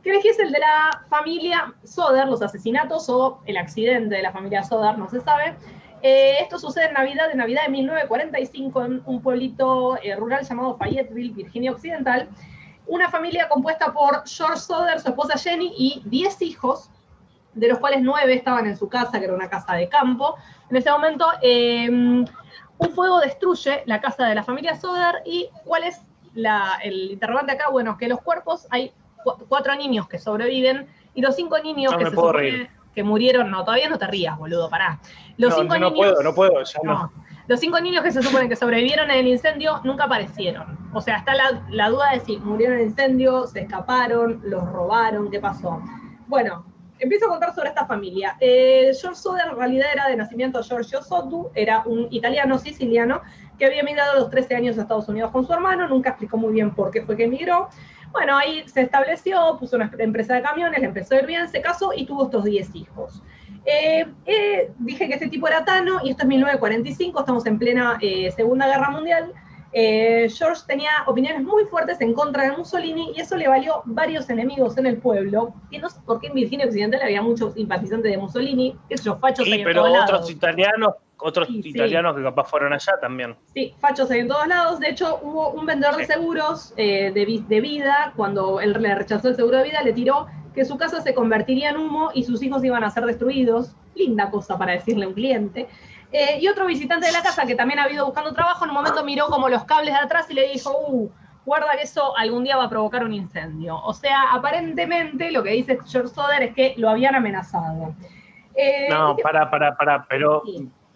que elegí es el de la familia Soder, los asesinatos o el accidente de la familia Soder, no se sabe. Eh, esto sucede en Navidad, de Navidad de 1945, en un pueblito eh, rural llamado Fayetteville, Virginia Occidental. Una familia compuesta por George Soder, su esposa Jenny y 10 hijos de los cuales nueve estaban en su casa, que era una casa de campo. En ese momento, eh, un fuego destruye la casa de la familia Soder y ¿cuál es el interrogante acá? Bueno, que los cuerpos, hay cuatro niños que sobreviven y los cinco niños que se supone que murieron, no, todavía no te rías, boludo, pará. Los no, cinco no niños, puedo, no puedo, ya no. Los cinco niños que se supone que sobrevivieron en el incendio nunca aparecieron. O sea, está la, duda de si murieron en el incendio, se escaparon, los robaron, qué pasó. Bueno, empiezo a contar sobre esta familia. Eh, George Soder en realidad era de nacimiento Giorgio Sotu, era un italiano siciliano que había emigrado a los 13 años a Estados Unidos con su hermano, nunca explicó muy bien por qué fue que emigró. Bueno, ahí se estableció, puso una empresa de camiones, le empezó a ir bien, se casó y tuvo estos 10 hijos. Eh, eh, dije que este tipo era Tano y esto es 1945, estamos en plena eh, Segunda Guerra Mundial. George tenía opiniones muy fuertes en contra de Mussolini y eso le valió varios enemigos en el pueblo. Y no sé por qué en Virginia Occidental había muchos simpatizantes de Mussolini, esos fachos sí, pero otros italianos otros italianos que capaz fueron allá también. Sí, fachos hay en todos lados. De hecho, hubo un vendedor de seguros de, de, vida, cuando él le rechazó el seguro de vida, le tiró que su casa se convertiría en humo y sus hijos iban a ser destruidos. Linda cosa para decirle a un cliente. Eh, y otro visitante de la casa que también ha habido buscando trabajo, en un momento miró como los cables de atrás y le dijo, uh, guarda que eso algún día va a provocar un incendio. O sea, aparentemente lo que dice George Soder es que lo habían amenazado. Eh, no, para, para, para, pero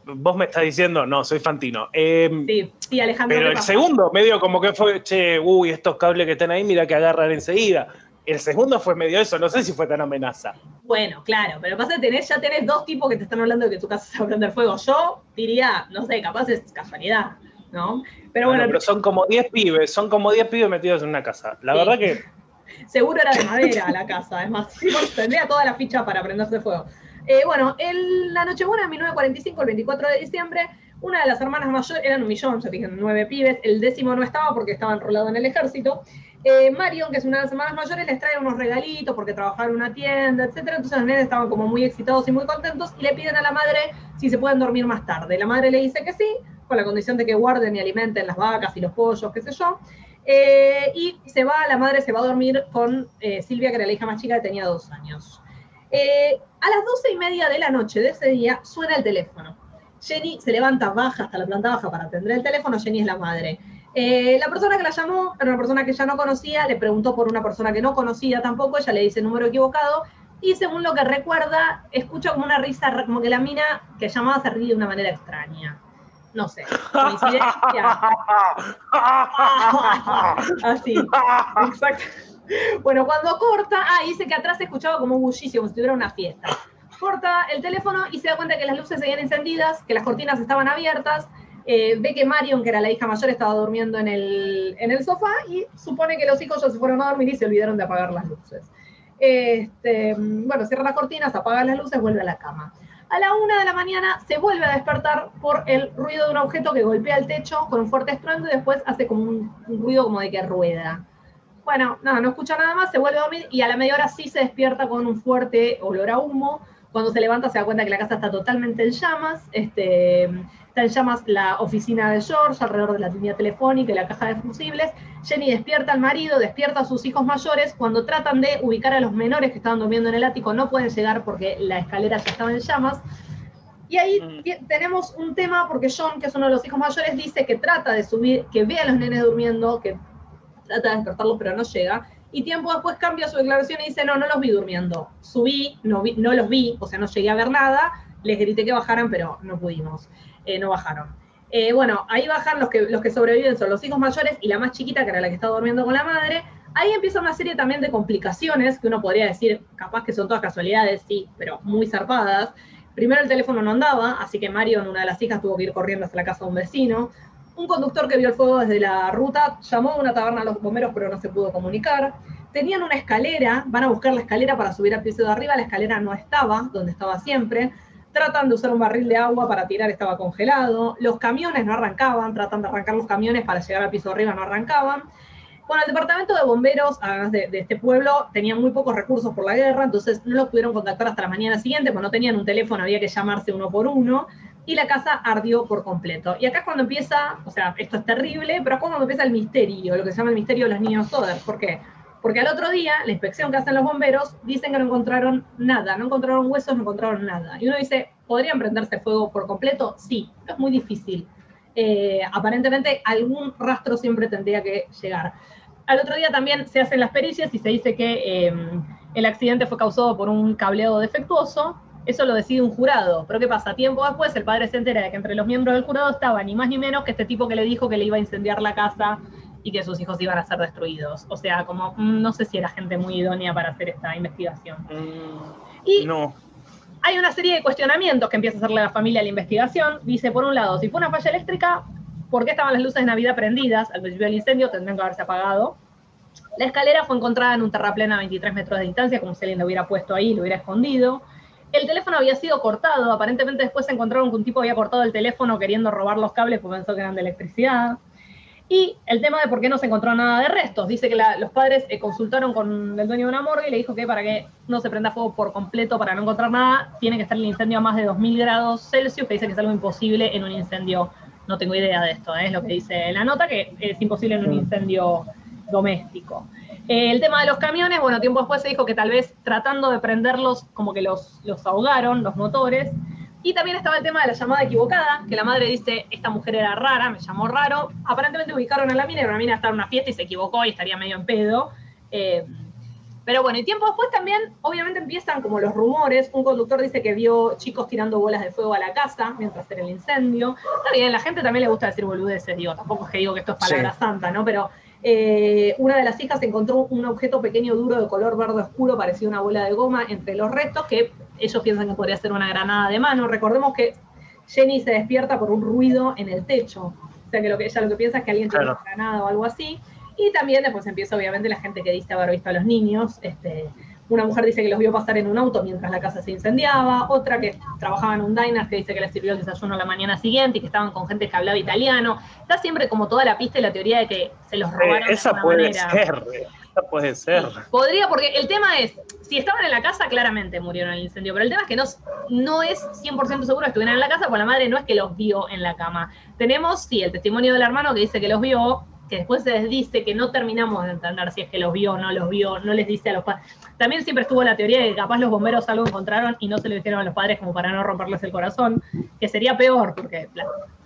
vos me estás diciendo, no, soy Fantino. Em, sí, sí, Alejandro. Pero el segundo, medio como que fue, che, uy, estos cables que están ahí, mira que agarran enseguida. El segundo fue medio eso, no sé si fue tan amenaza. Bueno, claro, pero pasa que ya tenés dos tipos que te están hablando de que tu casa se va a prender fuego. Yo diría, no sé, capaz es casualidad, ¿no? Pero bueno. pero son como 10 pibes, son como 10 pibes metidos en una casa. La verdad que. Seguro era de madera la casa, es más, tendría toda la ficha para prenderse fuego. Eh, bueno, el, la Nochebuena de 1945, el 24 de diciembre, una de las hermanas mayores, eran un millón, ya dije, nueve pibes, el décimo no estaba porque estaba enrolado en el ejército, eh, Marion, que es una de las hermanas mayores, les trae unos regalitos porque trabajaban en una tienda, etcétera. Entonces los nenes estaban como muy excitados y muy contentos y le piden a la madre si se pueden dormir más tarde. La madre le dice que sí, con la condición de que guarden y alimenten las vacas y los pollos, qué sé yo. Eh, y se va, la madre se va a dormir con eh, Silvia, que era la hija más chica, que tenía dos años. a las doce y media de la noche de ese día suena el teléfono. Jenny se levanta, baja hasta la planta baja para atender el teléfono, Jenny es la madre. Eh, la persona que la llamó era una persona que ya no conocía, le preguntó por una persona que no conocía tampoco, ella le dice el número equivocado, y según lo que recuerda, escucha como una risa, como que la mina que llamaba se ríe de una manera extraña. No sé, coincidencia. Así, exacto. Bueno, cuando corta, ah, dice que atrás se escuchaba como un bullicio, como si tuviera una fiesta. Corta el teléfono y se da cuenta que las luces seguían encendidas, que las cortinas estaban abiertas, eh, ve que Marion, que era la hija mayor, estaba durmiendo en el, en el sofá y supone que los hijos ya se fueron a dormir y se olvidaron de apagar las luces. Este, bueno, cierra las cortinas, apaga las luces, vuelve a la cama. A la una de la mañana se vuelve a despertar por el ruido de un objeto que golpea el techo con un fuerte estruendo y después hace como un, ruido como de que rueda. Bueno, nada, no escucha nada más, se vuelve a dormir y a la media hora sí se despierta con un fuerte olor a humo. Cuando se levanta se da cuenta que la casa está totalmente en llamas. Este, Está en llamas la oficina de George, alrededor de la línea telefónica y la caja de fusibles. Jenny despierta al marido, despierta a sus hijos mayores. Cuando tratan de ubicar a los menores que estaban durmiendo en el ático, no pueden llegar porque la escalera ya estaba en llamas. Y ahí mm. tenemos un tema porque John, que es uno de los hijos mayores, dice que trata de subir, que ve a los nenes durmiendo, que trata de despertarlos pero no llega. Y tiempo después cambia su declaración y dice, no, no los vi durmiendo. Subí, no, vi, no los vi, o sea, no llegué a ver nada. Les grité que bajaran, pero no pudimos. Eh, no bajaron. Eh, bueno, ahí bajan los que, los que sobreviven, son los hijos mayores y la más chiquita, que era la que está durmiendo con la madre. Ahí empieza una serie también de complicaciones, que uno podría decir, capaz que son todas casualidades, sí, pero muy zarpadas. Primero el teléfono no andaba, así que Mario, una de las hijas, tuvo que ir corriendo hasta la casa de un vecino. Un conductor que vio el fuego desde la ruta llamó a una taberna a los bomberos, pero no se pudo comunicar. Tenían una escalera, van a buscar la escalera para subir al piso de arriba, la escalera no estaba donde estaba siempre tratan de usar un barril de agua para tirar, estaba congelado, los camiones no arrancaban, tratan de arrancar los camiones para llegar al piso de arriba, no arrancaban. Bueno, el departamento de bomberos de, de, este pueblo tenía muy pocos recursos por la guerra, entonces no los pudieron contactar hasta la mañana siguiente, pues no tenían un teléfono, había que llamarse uno por uno, y la casa ardió por completo. Y acá es cuando empieza, o sea, esto es terrible, pero es cuando empieza el misterio, lo que se llama el misterio de los niños Soder. ¿Por qué? Porque al otro día, la inspección que hacen los bomberos, dicen que no encontraron nada, no encontraron huesos, no encontraron nada. Y uno dice, ¿podrían prenderse fuego por completo? Sí, es muy difícil. Eh, aparentemente algún rastro siempre tendría que llegar. Al otro día también se hacen las pericias y se dice que eh, el accidente fue causado por un cableado defectuoso. Eso lo decide un jurado. Pero ¿qué pasa? Tiempo después el padre se entera de que entre los miembros del jurado estaba ni más ni menos que este tipo que le dijo que le iba a incendiar la casa y que sus hijos iban a ser destruidos. O sea, como mm, no sé si era gente muy idónea para hacer esta investigación. Mm, Y no. hay una serie de cuestionamientos que empieza a hacerle la familia a la investigación. Dice, por un lado, si fue una falla eléctrica, ¿por qué estaban las luces de Navidad prendidas? Al principio del incendio tendrían que haberse apagado. La escalera fue encontrada en un terraplén a 23 metros de distancia, como si alguien lo hubiera puesto ahí, lo hubiera escondido. El teléfono había sido cortado, aparentemente después se encontraron que un tipo había cortado el teléfono queriendo robar los cables porque pensó que eran de electricidad. Y el tema de por qué no se encontró nada de restos. Dice que la- los padres eh, consultaron con el dueño de una morgue y le dijo que para que no se prenda fuego por completo, para no encontrar nada, tiene que estar el incendio a más de 2000 grados Celsius, que dice que es algo imposible en un incendio. No tengo idea de esto, ¿eh? es lo que dice la nota, que es imposible en un incendio doméstico. Eh, el tema de los camiones, bueno, tiempo después se dijo que tal vez tratando de prenderlos, como que los, los ahogaron, los motores. Y también estaba el tema de la llamada equivocada, que la madre dice, esta mujer era rara, me llamó raro. Aparentemente ubicaron a la mina, y la mina estaba en una fiesta y se equivocó y estaría medio en pedo. Eh, pero bueno, y tiempo después también, obviamente empiezan como los rumores. Un conductor dice que vio chicos tirando bolas de fuego a la casa mientras era el incendio. Está bien, la gente también le gusta decir boludeces, digo, tampoco es que digo que esto es palabra Sí. santa, ¿no? Pero eh, una de las hijas encontró un objeto pequeño duro de color verde oscuro, parecido a una bola de goma, entre los restos, que ellos piensan que podría ser una granada de mano. Recordemos que Jenny se despierta por un ruido en el techo. O sea que, lo que ella lo que piensa es que alguien tiene Claro. una granada o algo así. Y también después empieza obviamente la gente que dice haber visto a los niños. Este, una mujer dice que los vio pasar en un auto mientras la casa se incendiaba, otra que trabajaba en un diner que dice que les sirvió el desayuno la mañana siguiente y que estaban con gente que hablaba italiano. Está siempre como toda la pista y la teoría de que se los Eh, robaron esa puede manera. ser. Esa puede ser. Podría, porque el tema es, si estaban en la casa, claramente murieron en el incendio, pero el tema es que no, no es 100% seguro que estuvieran en la casa, porque la madre no es que los vio en la cama. Tenemos, sí, el testimonio del hermano que dice que los vio, que después se les dice que no terminamos de entender si es que los vio o no los vio, no les dice a los padres. También siempre estuvo la teoría de que capaz los bomberos algo encontraron y no se lo dijeron a los padres como para no romperles el corazón, que sería peor, porque la,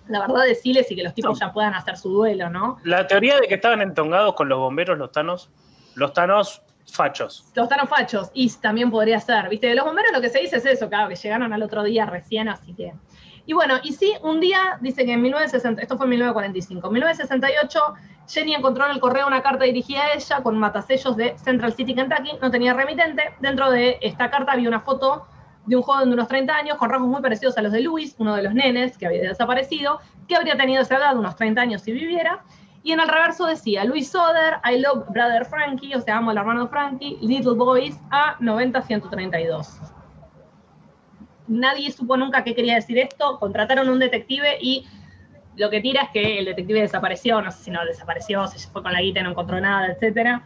la verdad decirles y que los tipos No. ya puedan hacer su duelo, ¿no? La teoría de que estaban entongados con los bomberos, los tanos, los tanos fachos. Los tanos fachos, y también podría ser, ¿viste? De los bomberos lo que se dice es eso, claro, que llegaron al otro día recién, así que... Y bueno, y sí, un día, dice que en 1960, esto fue en 1945, en 1968, Jenny encontró en el correo una carta dirigida a ella con matasellos de Central City, Kentucky, no tenía remitente, dentro de esta carta había una foto de un joven de unos 30 años con rasgos muy parecidos a los de Luis, uno de los nenes que había desaparecido, que habría tenido esa edad, unos 30 años si viviera, y en el reverso decía, Luis Soder, I love brother Frankie, o sea, amo al hermano Frankie, Little Boys, a 90-132. Nadie supo nunca qué quería decir esto, contrataron a un detective y lo que tira es que el detective desapareció, no sé si no desapareció, se fue con la guita no encontró nada, etc.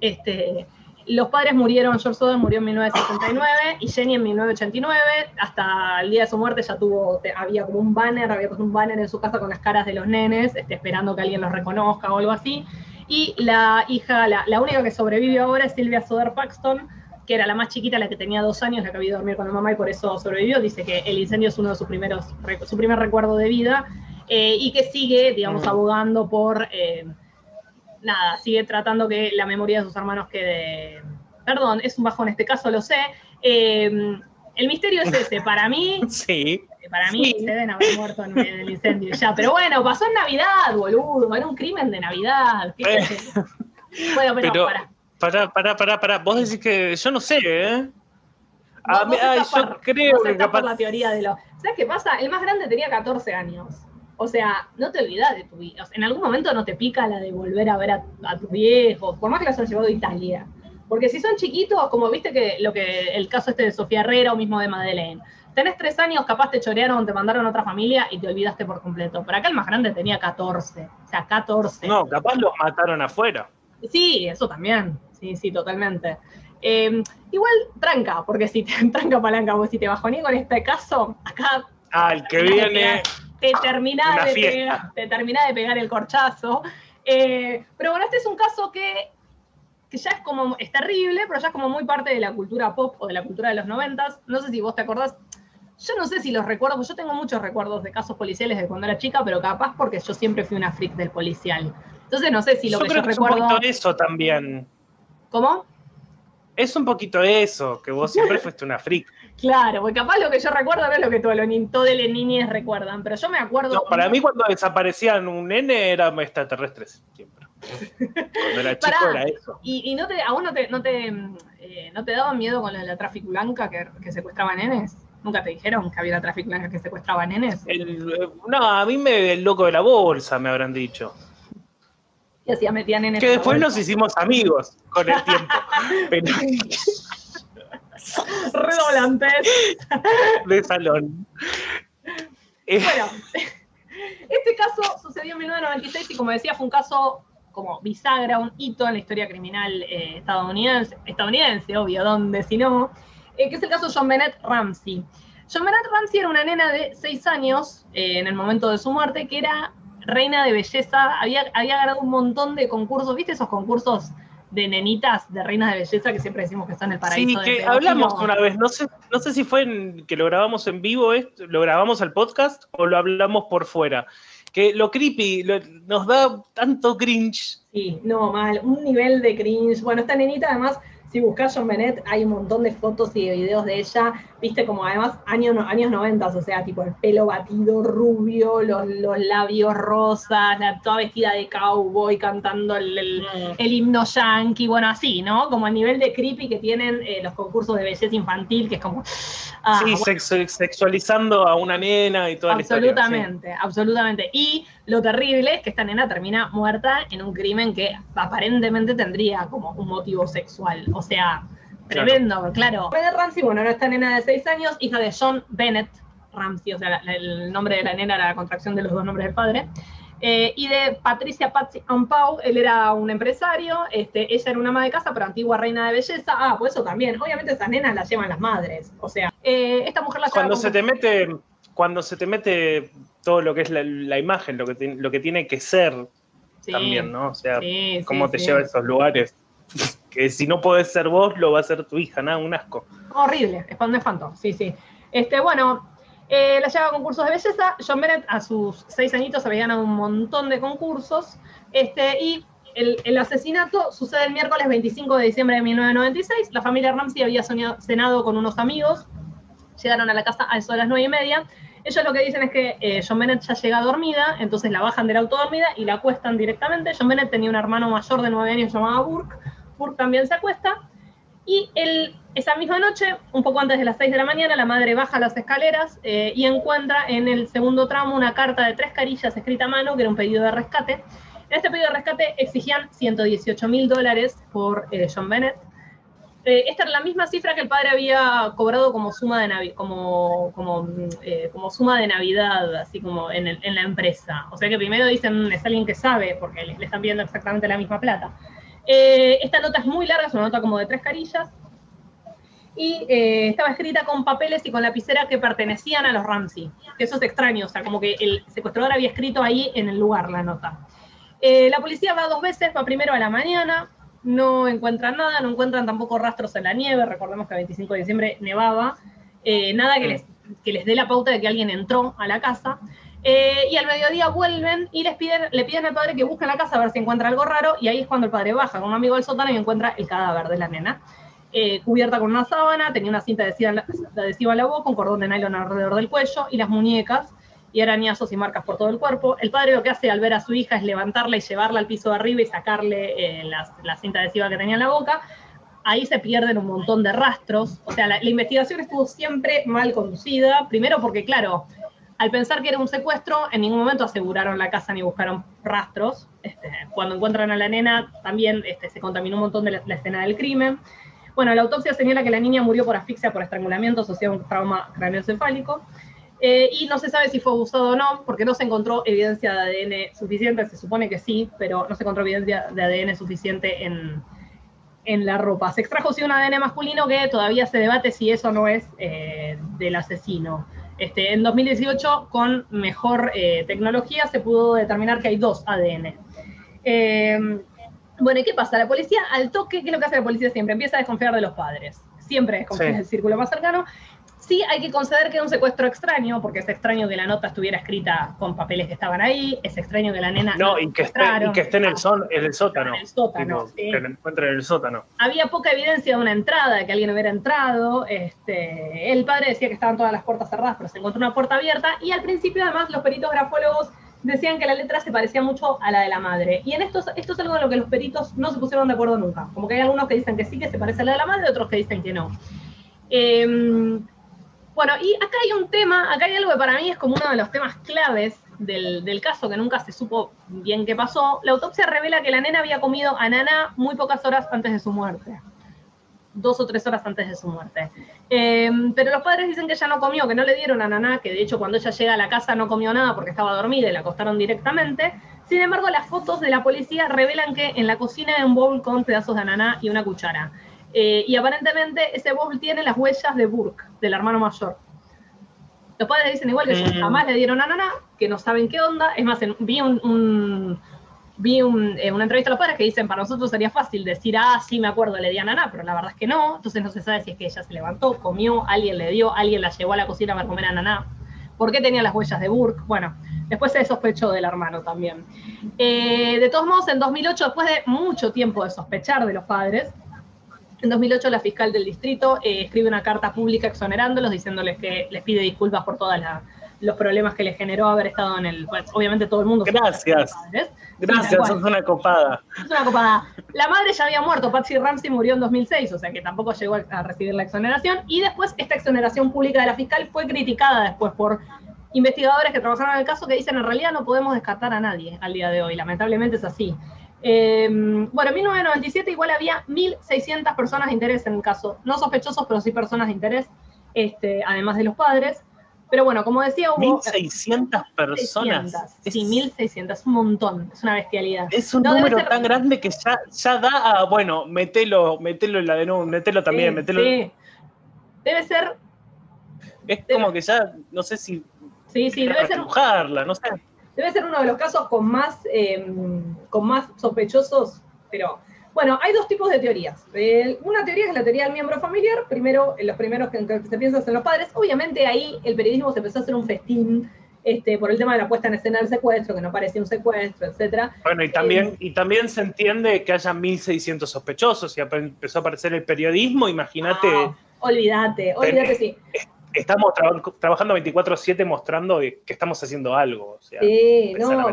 Este, los padres murieron, George Soder murió en 1969 y Jenny en 1989. Hasta el día de su muerte ya tuvo, había como un banner, había puesto un banner en su casa con las caras de los nenes, este, esperando que alguien los reconozca o algo así. Y la hija, la, la única que sobrevive ahora es Silvia Soder Paxton, que era la más chiquita, la que tenía dos años, la que había ido a dormir con la mamá y por eso sobrevivió. Dice que el incendio es uno de sus primeros, su primer recuerdo de vida eh, y que sigue, digamos, Mm. abogando por, eh, nada, sigue tratando que la memoria de sus hermanos quede, perdón, es un bajo en este caso, lo sé. Eh, el misterio es ese, para mí, Sí. para mí Sí. se deben haber muerto en, en el incendio ya, pero bueno, pasó en Navidad, boludo, era un crimen de Navidad. Bueno, pero, Pero- para. Pará, pará, pará, pará. Vos decís que yo no sé, ¿eh? A mí- ay, yo por- creo que estás por capaz. la teoría de lo. ¿Sabes qué pasa? El más grande tenía 14 años. O sea, no te olvidas de tu vida. O sea, en algún momento no te pica la de volver a ver a, a tus viejos, por más que los hayas llevado a Italia. Porque si son chiquitos, como viste que lo que el caso este de Sofía Herrera o mismo de Madeleine, tenés tres años, capaz te chorearon, te mandaron a otra familia y te olvidaste por completo. Pero acá el más grande tenía 14. O sea, 14. No, capaz los mataron afuera. Sí, eso también. Sí, sí, totalmente. Eh, igual tranca, porque si te tranca palanca, vos si te bajonía con este caso, acá Ah, el que viene. Te terminás una de, pegar, te terminás de pegar el corchazo. Eh, pero bueno, este es un caso que, que ya es como, es terrible, pero ya es como muy parte de la cultura pop o de la cultura de los noventas. No sé si vos te acordás, yo no sé si los recuerdo, yo tengo muchos recuerdos de casos policiales de cuando era chica, pero capaz porque yo siempre fui una freak del policial. Entonces no sé si lo Yo que creo yo que es un recuerdo... poquito eso también. ¿Cómo? Es un poquito eso, que vos siempre fuiste una freak. Claro, porque capaz lo que yo recuerdo no es lo que todos los ni- todos los niños recuerdan, pero yo me acuerdo... No, para mí cuando desaparecían un nene eran extraterrestres siempre. Cuando era chico Pará. era eso. ¿Y, y no te, a vos no te, no te, eh, no te daba miedo con de la tráfico blanca que, que secuestraba nenes? ¿Nunca te dijeron que había una tráfico blanca que secuestraba nenes? El- eh, no, a mí me el loco de la bolsa me habrán dicho. Y hacía metía nenes. Que la después nos hicimos amigos con el tiempo. Pero Redoblantes. de salón. Eh, Bueno, este caso sucedió en 1996 y como decía fue un caso como bisagra, un hito en la historia criminal eh, estadounidense, estadounidense, obvio, donde si no, eh, que es el caso de John Bennett Ramsey. John Bennett Ramsey era una nena de 6 años eh, en el momento de su muerte que era reina de belleza, había, había ganado un montón de concursos, ¿viste esos concursos de nenitas, de reinas de belleza que siempre decimos que están en el paraíso? Sí, que hablamos una vez, no sé, no sé si fue en- que lo grabamos en vivo, esto, lo grabamos al podcast o lo hablamos por fuera. Que lo creepy lo- nos da tanto cringe. Sí, no, mal, un nivel de cringe. Bueno, esta nenita además, si buscas John Bennett, hay un montón de fotos y de videos de ella, viste como además años, años 90, o sea, tipo el pelo batido rubio, los, los labios rosas, la, toda vestida de cowboy cantando el, el- el himno yankee, bueno, así, ¿no? Como el nivel de creepy que tienen eh, los concursos de belleza infantil, que es como... ah, sí, bueno, sexualizando a una nena y toda la historia. sí. Absolutamente, absolutamente. Y lo terrible es que esta nena termina muerta en un crimen que aparentemente tendría como un motivo sexual. O sea. Tremendo, claro. Bennett Ramsey, bueno, era esta nena de 6 años, hija de John Bennett Ramsey, o sea, la- la- el nombre de la nena era la contracción de los dos nombres del padre. Eh, y de Patricia Patsy Ampau, él era un empresario, este, ella era una ama de casa, pero antigua reina de belleza. Ah, pues eso también. Obviamente esas nenas las llevan las madres. O sea, eh, esta mujer la lleva Cuando se te mete, cuando se te mete todo lo que es la, la imagen, lo que, lo que tiene que ser Sí, también, ¿no? O sea, sí, cómo sí, te lleva a esos lugares. Si no podés ser vos, lo va a ser tu hija, nada, un asco. Horrible, es un espanto, sí, sí. Este, bueno, eh, la lleva a concursos de belleza. John Bennett a sus seis añitos había ganado un montón de concursos. Este, y el, asesinato sucede el miércoles 25 de diciembre de 1996. La familia Ramsey había cenado con unos amigos. Llegaron a la casa a eso de las nueve y media. Ellos lo que dicen es que eh, John Bennett ya llega dormida, entonces la bajan del auto dormida y la acuestan directamente. John Bennett tenía un hermano mayor de nueve años llamado Burke. También se acuesta. Y el- esa misma noche, un poco antes de las 6 de la mañana, la madre baja las escaleras eh, y encuentra en el segundo tramo una carta de tres carillas escrita a mano, que era un pedido de rescate. En este pedido de rescate exigían 118 mil dólares por eh, John Bennett. Eh, esta era la misma cifra que el padre había cobrado como suma de, Navi- como, como, mm, eh, como suma de Navidad, así como en, el- en la empresa. O sea que primero dicen, es alguien que sabe, porque le, le están pidiendo exactamente la misma plata. Eh, esta nota es muy larga, es una nota como de tres carillas, y eh, estaba escrita con papeles y con lapicera que pertenecían a los Ramsey. Que eso es extraño, o sea, como que el secuestrador había escrito ahí en el lugar la nota. Eh, la policía va dos veces, va primero a la mañana, no encuentran nada, no encuentran tampoco rastros en la nieve, recordemos que el 25 de diciembre nevaba, eh, nada que Mm. les, que les dé la pauta de que alguien entró a la casa. Eh, y al mediodía vuelven y les piden, le piden al padre que busque en la casa a ver si encuentra algo raro, y ahí es cuando el padre baja con un amigo del sótano y encuentra el cadáver de la nena. eh, cubierta con una sábana, tenía una cinta adhesiva en la, adhesiva la boca, un cordón de nylon alrededor del cuello y las muñecas, y arañazos y marcas por todo el cuerpo. El padre lo que hace al ver a su hija es levantarla y llevarla al piso de arriba y sacarle eh, la, la cinta adhesiva que tenía en la boca. Ahí se pierden un montón de rastros. O sea, la investigación estuvo siempre mal conducida. Primero porque, claro, al pensar que era un secuestro, en ningún momento aseguraron la casa ni buscaron rastros. Este, cuando encuentran a la nena, también este, se contaminó un montón de la, escena del crimen. Bueno, la autopsia señala que la niña murió por asfixia por estrangulamiento asociado a un trauma craneoencefálico. Eh, y no se sabe si fue abusado o no, porque no se encontró evidencia de ADN suficiente, se supone que sí, pero no se encontró evidencia de ADN suficiente en, en la ropa. Se extrajo sí un ADN masculino que todavía se debate si eso no es eh, del asesino. Este, en 2018, con mejor eh, tecnología, se pudo determinar que hay dos ADN. Eh, Bueno, ¿y qué pasa? La policía, al toque, ¿qué es lo que hace la policía siempre? Empieza a desconfiar de los padres. Siempre desconfía Sí. del círculo más cercano. Sí, hay que conceder que era un secuestro extraño, porque es extraño que la nota estuviera escrita con papeles que estaban ahí, es extraño que la nena... No, y que esté, y que esté en, el son, en el sótano. En el sótano, Tipo, sí. Que lo encuentren en el sótano. había poca evidencia de una entrada, de que alguien hubiera entrado. Este, el padre decía que estaban todas las puertas cerradas, pero se encontró una puerta abierta. Y al principio, además, los peritos grafólogos decían que la letra se parecía mucho a la de la madre. Y en esto, esto es algo de lo que los peritos no se pusieron de acuerdo nunca. Como que hay algunos que dicen que sí, que se parece a la de la madre, otros que dicen que no. Em, bueno, y acá hay un tema, acá hay algo que para mí es como uno de los temas claves del, caso, que nunca se supo bien qué pasó. La autopsia revela que la nena había comido ananá muy pocas horas antes de su muerte. Dos o tres horas antes de su muerte. Eh, pero los padres dicen que ella no comió, que no le dieron ananá, que de hecho cuando ella llega a la casa no comió nada porque estaba dormida y la acostaron directamente. Sin embargo, las fotos de la policía revelan que en la cocina hay un bowl con pedazos de ananá y una cuchara. Eh, y aparentemente ese bowl tiene las huellas de Burke, del hermano mayor. Los padres dicen igual que ellos Mm. jamás le dieron ananá, que no saben qué onda. Es más, en- vi un, un- vi un- eh, una entrevista a los padres que dicen, para nosotros sería fácil decir, ah, sí, me acuerdo, le di ananá, pero la verdad es que no. Entonces no se sabe si es que ella se levantó, comió, alguien le dio, alguien la llevó a la cocina para comer ananá. ¿Por qué tenía las huellas de Burke? Bueno, después se sospechó del hermano también. Eh, de todos modos, en 2008, después de mucho tiempo de sospechar de los padres, en 2008 la fiscal del distrito eh, escribe una carta pública exonerándolos, diciéndoles que les pide disculpas por todos los problemas que les generó haber estado en el... pues, obviamente todo el mundo... Gracias. padres. Gracias, sos una copada. Es una copada. La madre ya había muerto, Patsy Ramsey murió en 2006, o sea que tampoco llegó a a recibir la exoneración. Y después esta exoneración pública de la fiscal fue criticada después por investigadores que trabajaron en el caso que dicen en realidad no podemos descartar a nadie al día de hoy. Lamentablemente es así. Eh, bueno, en 1997 igual había 1.600 personas de interés en el caso. No sospechosos, pero sí personas de interés, este, además de los padres. Pero bueno, como decía, hubo... 1600 personas. 600. Es- Sí, 1.600, es un montón, es una bestialidad. Es un No, número ser- tan grande que ya, ya da a, bueno, metelo, metelo en la denuncia, metelo también, Sí, metelo. sí. Debe ser, Es como que ya, no sé si sí, sí, debe ser, no sé. Debe ser uno de los casos con más, eh, con más sospechosos, pero bueno, hay dos tipos de teorías. Eh, una teoría es la teoría del miembro familiar, primero, eh, los primeros que, que se piensan son los padres. Obviamente ahí el periodismo se empezó a hacer un festín este, por el tema de la puesta en escena del secuestro, que no parecía un secuestro, etcétera. Bueno, y también, y también se entiende que haya 1600 sospechosos y empezó a aparecer el periodismo, imagínate, Ah, olvídate, olvídate, sí. Estamos tra- trabajando 24/7 mostrando que estamos haciendo algo, o sea, Sí, no.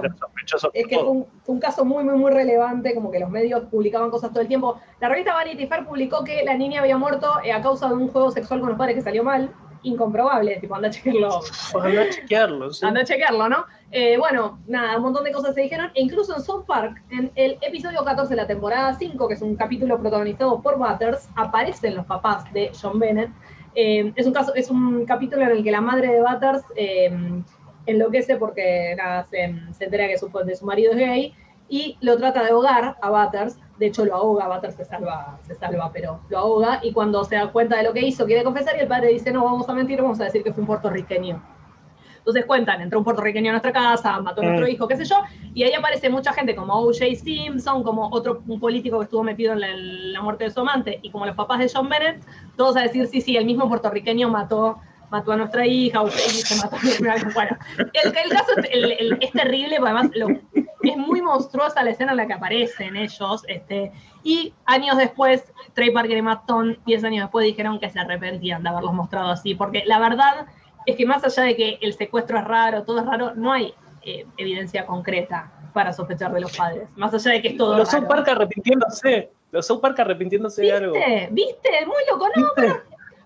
Es que fue todo. un, fue un caso muy, muy, muy relevante, como que los medios publicaban cosas todo el tiempo. La revista Vanity Fair publicó que la niña había muerto eh, a causa de un juego sexual con los padres que salió mal. Incomprobable, tipo, anda a chequearlo. Anda a chequearlo, sí. Anda a chequearlo, ¿no? Eh, bueno, nada, un montón de cosas se dijeron. E incluso en South Park, en el episodio 14 de la temporada 5, que es un capítulo protagonizado por Butters, aparecen los papás de John Bennett. Eh, es, un caso, es un capítulo en el que la madre de Butters eh, enloquece porque nada, se, entera que su, de su marido es gay y lo trata de ahogar a Butters. De hecho, lo ahoga, Butters se salva, se salva, pero lo ahoga. Y cuando se da cuenta de lo que hizo, quiere confesar y el padre dice, no, vamos a mentir, vamos a decir que fue un puertorriqueño. Entonces cuentan, entró un puertorriqueño a nuestra casa, mató a nuestro Mm. hijo, qué sé yo, y ahí aparece mucha gente como O.J. Simpson, como otro un político que estuvo metido en la, en la muerte de su amante, y como los papás de John Bennett, todos a decir, sí, sí, el mismo puertorriqueño mató, mató a nuestra hija, O.J. se mató a nuestra. Bueno, el, el caso es, el- el- es terrible, porque además lo- es muy monstruosa la escena en la que aparecen ellos, este, y años después, Trey Parker y Matt Stone, 10 años después, dijeron que se arrepentían de haberlos mostrado así, porque la verdad es que más allá de que el secuestro es raro, todo es raro, no hay eh, evidencia concreta para sospechar de los padres. Más allá de que es todo Los South. Park arrepintiéndose, los South Park arrepintiéndose de algo. ¿Viste? ¿Viste? Muy loco, no, pero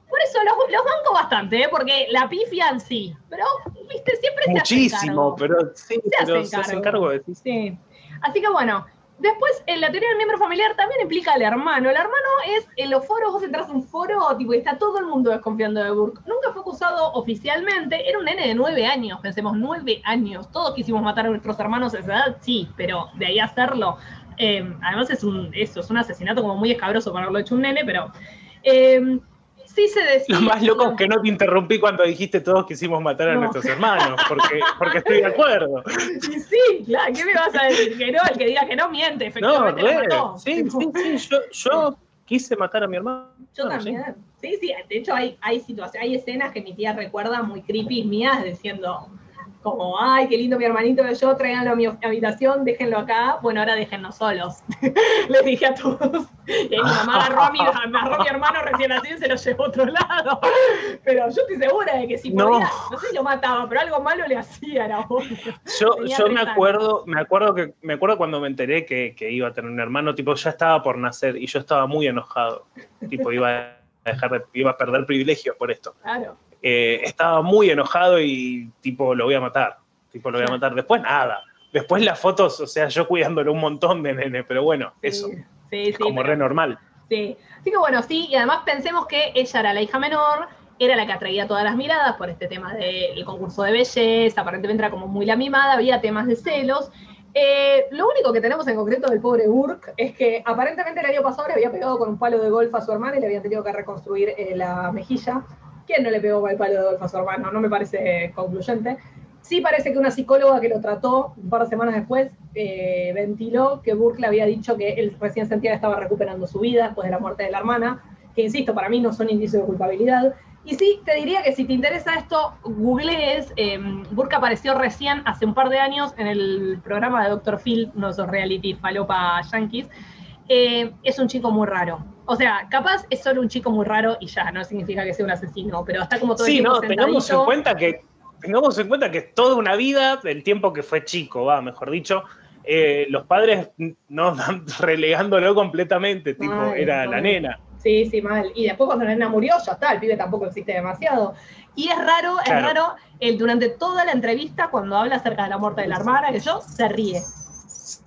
por eso los, los banco bastante, ¿eh? porque la pifian sí, pero, viste, siempre se hacen Muchísimo, cargo. pero sí, Se pero hacen se hacen cargo. cargo de Sí. Así que bueno, después en la teoría del miembro familiar también implica al hermano. El hermano es en los foros, vos entras a un foro, tipo, y está todo el mundo desconfiando de Burke. Nunca fue acusado oficialmente, era un nene de nueve años, pensemos, nueve años. Todos quisimos matar a nuestros hermanos a esa edad, sí, pero de ahí hacerlo. eh, además es un, eso, es un asesinato como muy escabroso para haberlo hecho un nene, pero. eh, sí se decía. Lo más loco es que no te interrumpí cuando dijiste todos quisimos matar a No. nuestros hermanos, porque, porque estoy de acuerdo. Sí, sí, claro, ¿qué me vas a decir? Que no, el que diga que no miente, No, efectivamente lo re. mató. Sí, sí, sí, yo, yo quise matar a mi hermano. Yo sí. también. Sí, sí, de hecho hay, hay situaciones, hay escenas que mi tía recuerda muy creepy mías diciendo como, ay, qué lindo mi hermanito de yo, tráiganlo a mi habitación, déjenlo acá, bueno, ahora déjennos solos. Les dije a todos. Y ahí mi mamá agarró a mi, agarró a mi hermano recién así y se lo llevó a otro lado. Pero yo estoy segura de que si No. podía, no sé si lo mataba, pero algo malo le hacía, era obvio. Yo, Tenía yo me acuerdo, me acuerdo que me acuerdo cuando me enteré que, que iba a tener un hermano, tipo, ya estaba por nacer y yo estaba muy enojado. Tipo, iba a dejar de- iba a perder privilegios por esto. Claro. Eh, estaba muy enojado y tipo, lo voy a matar. Tipo, lo voy a matar. Después nada. Después las fotos, o sea, yo cuidándolo un montón de nene, pero bueno, Sí, eso. Sí, Es como pero- re normal. Sí, así que bueno, sí, y además pensemos que ella era la hija menor, era la que atraía todas las miradas por este tema del concurso de belleza, aparentemente era como muy la mimada, había temas de celos. Eh, lo único que tenemos en concreto del pobre Burke es que aparentemente el año pasado le había pegado con un palo de golf a su hermana y le habían tenido que reconstruir eh, la mejilla. ¿Quién no le pegó el palo de golf a su hermano? No me parece concluyente. Sí parece que una psicóloga que lo trató un par de semanas después eh, ventiló que Burke le había dicho que él recién sentía que estaba recuperando su vida después de la muerte de la hermana, que insisto, para mí no son indicios de culpabilidad. Y sí, te diría que si te interesa esto, googlees. Eh, Burke apareció recién, hace un par de años, en el programa de Dr. Phil, uno de esos reality falopa yankees. Eh, es un chico muy raro. O sea, capaz es solo un chico muy raro y ya, no significa que sea un asesino, pero está como todo el Sí, tiempo no, tengamos en cuenta que tengamos en cuenta que toda una vida, el tiempo que fue chico, va, mejor dicho, eh, los padres no relegándolo completamente, tipo, Ay, era la nena. Sí, sí, mal. Y después cuando la nena murió, ya está, el pibe tampoco existe demasiado. Y es raro, es raro, él durante toda la entrevista, cuando habla acerca de la muerte de la hermana, que yo, se ríe.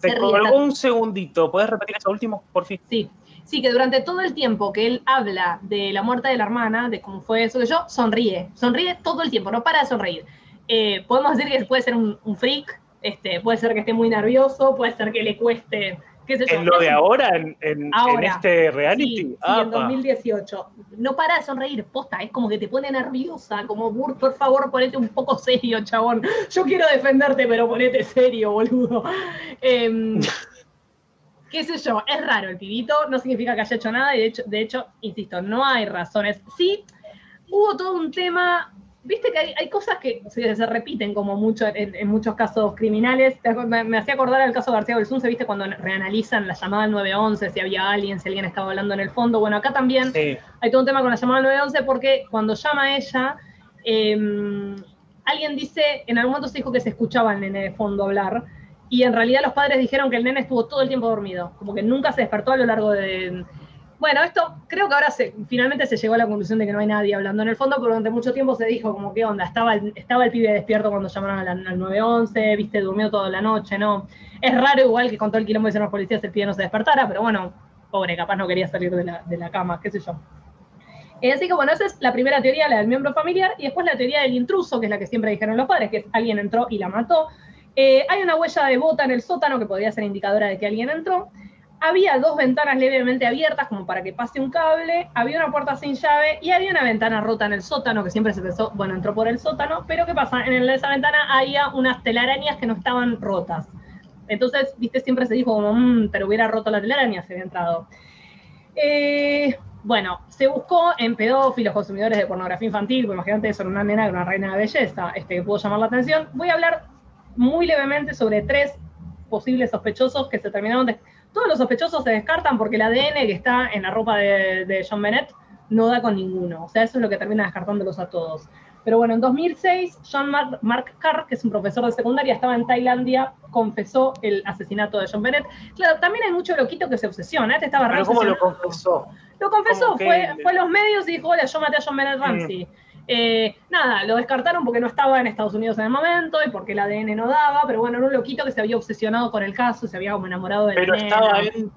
Te Se ríe, colgó un segundito, ¿podés repetir eso último, por fin? Sí, sí, que durante todo el tiempo que él habla de la muerte de la hermana, de cómo fue eso que yo, sonríe. Sonríe todo el tiempo, no para de sonreír. Eh, podemos decir que puede ser un, un freak, este, puede ser que esté muy nervioso, puede ser que le cueste. ¿En lo de ahora, en, en- en Ahora. este reality? Sí, sí, en pa. 2018. No para de sonreír, posta, es como que te pone nerviosa, como, "Bur, por favor, ponete un poco serio, chabón. Yo quiero defenderte, pero ponete serio, boludo. Em, qué sé yo, es raro el pibito, no significa que haya hecho nada, y de hecho, de hecho, insisto, no hay razones. Sí, hubo todo un tema, viste que hay, hay cosas que se, se repiten como mucho en, en muchos casos criminales. Me, me hacía acordar al caso de García Belsunce, viste, cuando reanalizan la llamada al 911, si había alguien, si alguien estaba hablando en el fondo. Bueno, acá también Sí. hay todo un tema con la llamada al 911 porque cuando llama ella, eh, alguien dice, en algún momento se dijo que se escuchaba al nene de fondo hablar, y en realidad los padres dijeron que el nene estuvo todo el tiempo dormido, como que nunca se despertó a lo largo de... Bueno, esto creo que ahora se, finalmente se llegó a la conclusión de que no hay nadie hablando en el fondo, pero durante mucho tiempo se dijo como qué onda, estaba el, estaba el pibe despierto cuando llamaron al, al 911, viste, durmió toda la noche, ¿no? Es raro igual que con todo el quilombo que hicieron los policías el pibe no se despertara, pero bueno, pobre, capaz no quería salir de la, de la cama, qué sé yo. Eh, así que bueno, esa es la primera teoría, la del miembro familiar, y después la teoría del intruso, que es la que siempre dijeron los padres, que alguien entró y la mató. Eh, hay una huella de bota en el sótano que podría ser indicadora de que alguien entró. Había dos ventanas levemente abiertas como para que pase un cable, había una puerta sin llave y había una ventana rota en el sótano que siempre se pensó, bueno, entró por el sótano, pero ¿qué pasa? En esa ventana había unas telarañas que no estaban rotas. Entonces, viste, siempre se dijo como, "Mm, pero hubiera roto la telaraña si había entrado. Eh, bueno, se buscó en pedófilos, consumidores de pornografía infantil, pues imagínate eso, una nena, era una reina de belleza, este, que pudo llamar la atención. Voy a hablar muy levemente sobre tres posibles sospechosos que se terminaron de... Todos los sospechosos se descartan porque el ADN que está en la ropa de, de John Bennett no da con ninguno. O sea, eso es lo que termina descartándolos a todos. Pero bueno, en 2006, John Mark, Mark Carr, que es un profesor de secundaria, estaba en Tailandia, confesó el asesinato de John Bennett. Claro, también hay mucho loquito que se obsesiona. Este estaba Pero ¿cómo lo confesó? Lo confesó, fue, fue a los medios y dijo, hola, yo maté a John Bennett Ramsey. Eh, nada, lo descartaron porque no estaba en Estados Unidos en el momento y porque el ADN no daba, pero bueno, era un loquito que se había obsesionado con el caso, se había como enamorado de la Pero nena. estaba en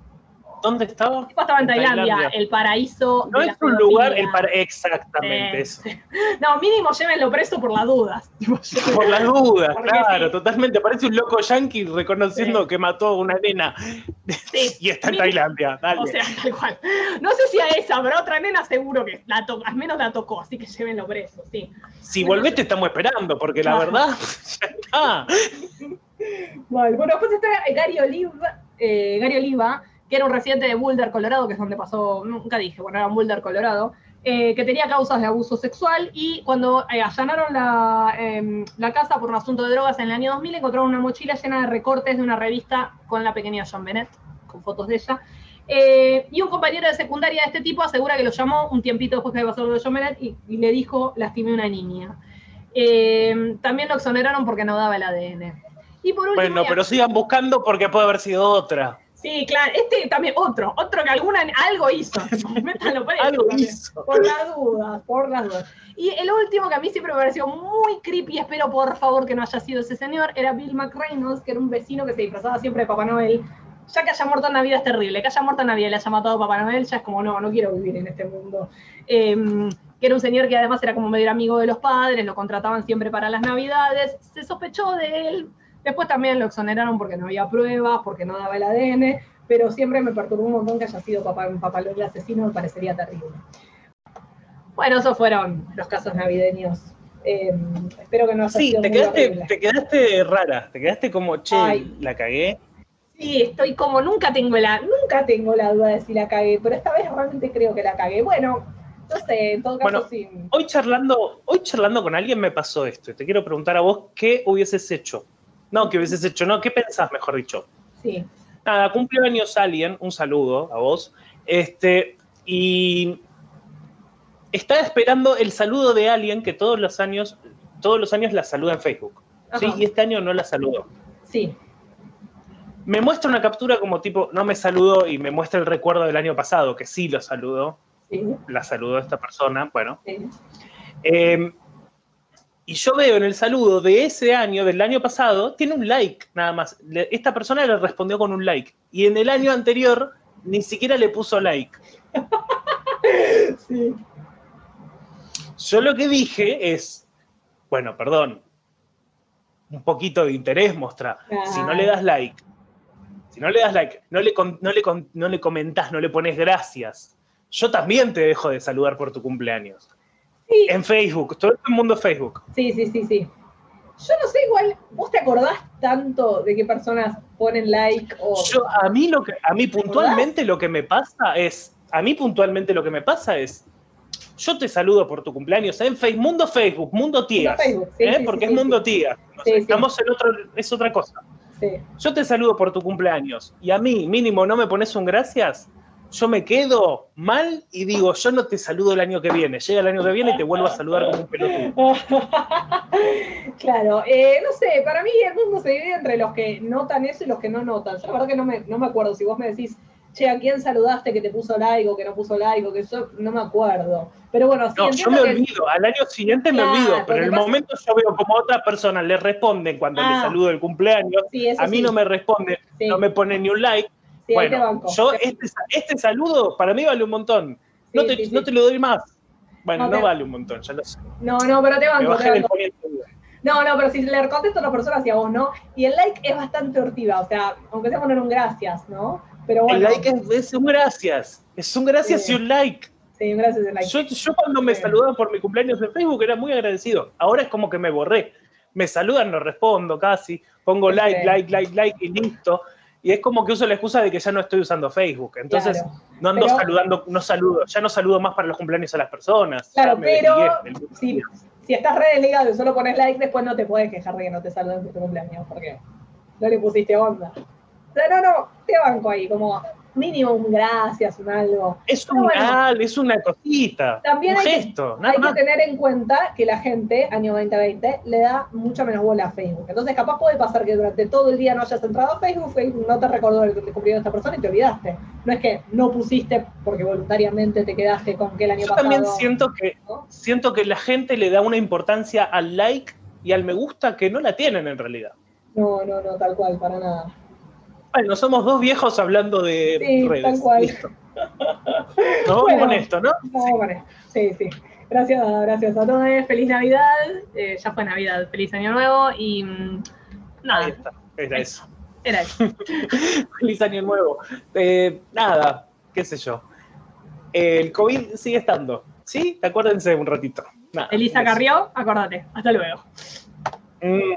¿Dónde estaba? tipo estaba en, Tailandia, el paraíso. No de es la un lugar, el para... exactamente eso. No, mínimo llévenlo preso por las dudas. Por las dudas, claro, sí. totalmente. Parece un loco yankee reconociendo Sí. que mató a una nena Sí. y está en Mínimo- Tailandia. Dale. O sea, tal cual. No sé si a esa, pero a otra nena seguro que la to- al menos la tocó, así que llévenlo preso, sí. si volvés te estamos esperando, porque la verdad, ya está. Vale, bueno, después está Gary Oliva, eh, Gary Oliva, que era un residente de Boulder, Colorado, que es donde pasó, nunca dije, bueno, era Boulder, Colorado, eh, que tenía causas de abuso sexual y cuando eh, allanaron la, em, la casa por un asunto de drogas en el año 2000, encontraron una mochila llena de recortes de una revista con la pequeña John Bennett, con fotos de ella. Eh, y un compañero de secundaria de este tipo asegura que lo llamó un tiempito después que lo de John Bennett y, y le dijo, lastimé a una niña. Eh, también lo exoneraron porque no daba el ADN. Y por último, Bueno, pero sigan buscando porque puede haber sido otra. Sí, claro, este también, otro, otro que alguna, algo hizo. Métanlo preso Algo también. hizo. Por las dudas, por las dudas. Y el último que a mí siempre me pareció muy creepy, espero por favor que no haya sido ese señor, era Bill McReynolds, que era un vecino que se disfrazaba siempre de Papá Noel. Ya que haya muerto en Navidad es terrible, que haya muerto en Navidad y le haya matado a Papá Noel, ya es como, no, no quiero vivir en este mundo. Em, que era un señor que además era como medio amigo de los padres, lo contrataban siempre para las Navidades, se sospechó de él, después también lo exoneraron porque no había pruebas, porque no daba el ADN, pero siempre me perturbó un montón que haya sido papá, un papá el asesino, me parecería terrible. Bueno, esos fueron los casos navideños. Em, espero que no haya Sí, sido te muy quedaste, horrible. te quedaste rara, te quedaste como, che, Ay. la cagué. Sí, estoy como nunca tengo la, nunca tengo la duda de si la cagué, pero esta vez realmente creo que la cagué. Bueno, no sé, en todo caso Bueno, sí. Hoy charlando, hoy charlando con alguien me pasó esto. y Te quiero preguntar a vos qué hubieses hecho. No, qué hubieses hecho, no, ¿qué pensás, mejor dicho? Sí. Nada, cumpleaños alguien, un saludo a vos. Este, y estaba esperando el saludo de alguien que todos los años, todos los años la saluda en Facebook. ¿sí? Y este año no la saludó. Sí. Me muestra una captura como tipo, no me saludó y me muestra el recuerdo del año pasado, que sí lo saludó, Sí. la saludó esta persona, bueno. sí. Eh, y yo veo en el saludo de ese año, del año pasado, tiene un like nada más. Esta persona le respondió con un like. Y en el año anterior ni siquiera le puso like. Sí. Yo lo que dije es, bueno, perdón, un poquito de interés mostra. Si no le das like, si no le das like, no le, no le, no le comentás, no le pones gracias, yo también te dejo de saludar por tu cumpleaños. Sí. En Facebook, todo el mundo Facebook. Sí, sí, sí, sí. Yo no sé, igual, ¿vos te acordás tanto de qué personas ponen like o... Yo, a mí lo que, a mí puntualmente lo que me pasa es, a mí puntualmente lo que me pasa es, yo te saludo por tu cumpleaños en Facebook, Mundo Facebook, Mundo Tías, Facebook, sí, ¿eh? sí, porque es Mundo. Tías, no sé, estamos en otro, es otra cosa. Yo te saludo por tu cumpleaños y a mí mínimo no me pones un gracias, yo me quedo mal y digo, yo no te saludo el año que viene, llega el año que viene y te vuelvo a saludar como un pelotudo. claro, eh, no sé, para mí el mundo se divide entre los que notan eso y los que no notan. Yo la verdad que no me, no me acuerdo si vos me decís, che, ¿a quién saludaste que te puso like o que no puso like o que yo no me acuerdo? Pero bueno, sí, No, yo me que- olvido, al año siguiente me olvido, pero en el pasa- momento yo veo como otra persona le responden cuando le Ah. saludo el cumpleaños, Sí, a mí sí. no me responde, Sí. no me pone ni un like. Sí, bueno, banco. yo Te- este, este saludo para mí vale un montón. No, te, sí, sí. no te lo doy más. Bueno, No vale un montón, ya lo sé. No, no, pero te banco, te banco. No, no, pero si le contesto a otra persona hacia vos, ¿no? Y el like es bastante hortiva, o sea, aunque sea poner un gracias, ¿no? Pero bueno. El like es, es un gracias, es un gracias y un like. Sí, gracias el like. Yo, yo cuando me saludaban por mi cumpleaños en Facebook era muy agradecido. Ahora es como que me borré. Me saludan, no respondo casi. Pongo like, like, like, like y listo. Y es como que uso la excusa de que ya no estoy usando Facebook. Entonces Claro. no ando Pero- saludando, no saludo, ya no saludo más para los cumpleaños a las personas. Claro, pero si, si estás re desligado y solo pones like, después no te puedes quejar de que no te saluden por tu cumpleaños, porque no le pusiste onda. O sea, no, no, te banco ahí, como mínimo un gracias, un algo. Es un bueno. al, es una cosita, También un hay que- gesto, nada Hay más. que tener en cuenta que la gente, año 2020, le da mucha menos bola a Facebook. Entonces, capaz puede pasar que durante todo el día no hayas entrado a Facebook, Facebook no te recordó el cumpleaños de esta persona y te olvidaste. No es que no pusiste porque voluntariamente te quedaste con que el año Yo pasado. también siento que, ¿no? siento que la gente le da una importancia al like y al me gusta que no la tienen en realidad. No, no, no, tal cual, para nada. Bueno, somos dos viejos hablando de Sí, redes. tal cual. Listo. Nos vamos Bueno. con esto, ¿no? No, vale. Sí, sí. Gracias, gracias a todos. Feliz Navidad. Eh, ya fue Navidad. Feliz Año Nuevo. Y mm, Ahí nada, está. Era eso. era eso. Feliz año nuevo. Eh, nada, qué sé yo. El COVID sigue estando. ¿Sí? Acuérdense un ratito. Nada, Elisa. Carrió, acordate. Hasta luego. Mm,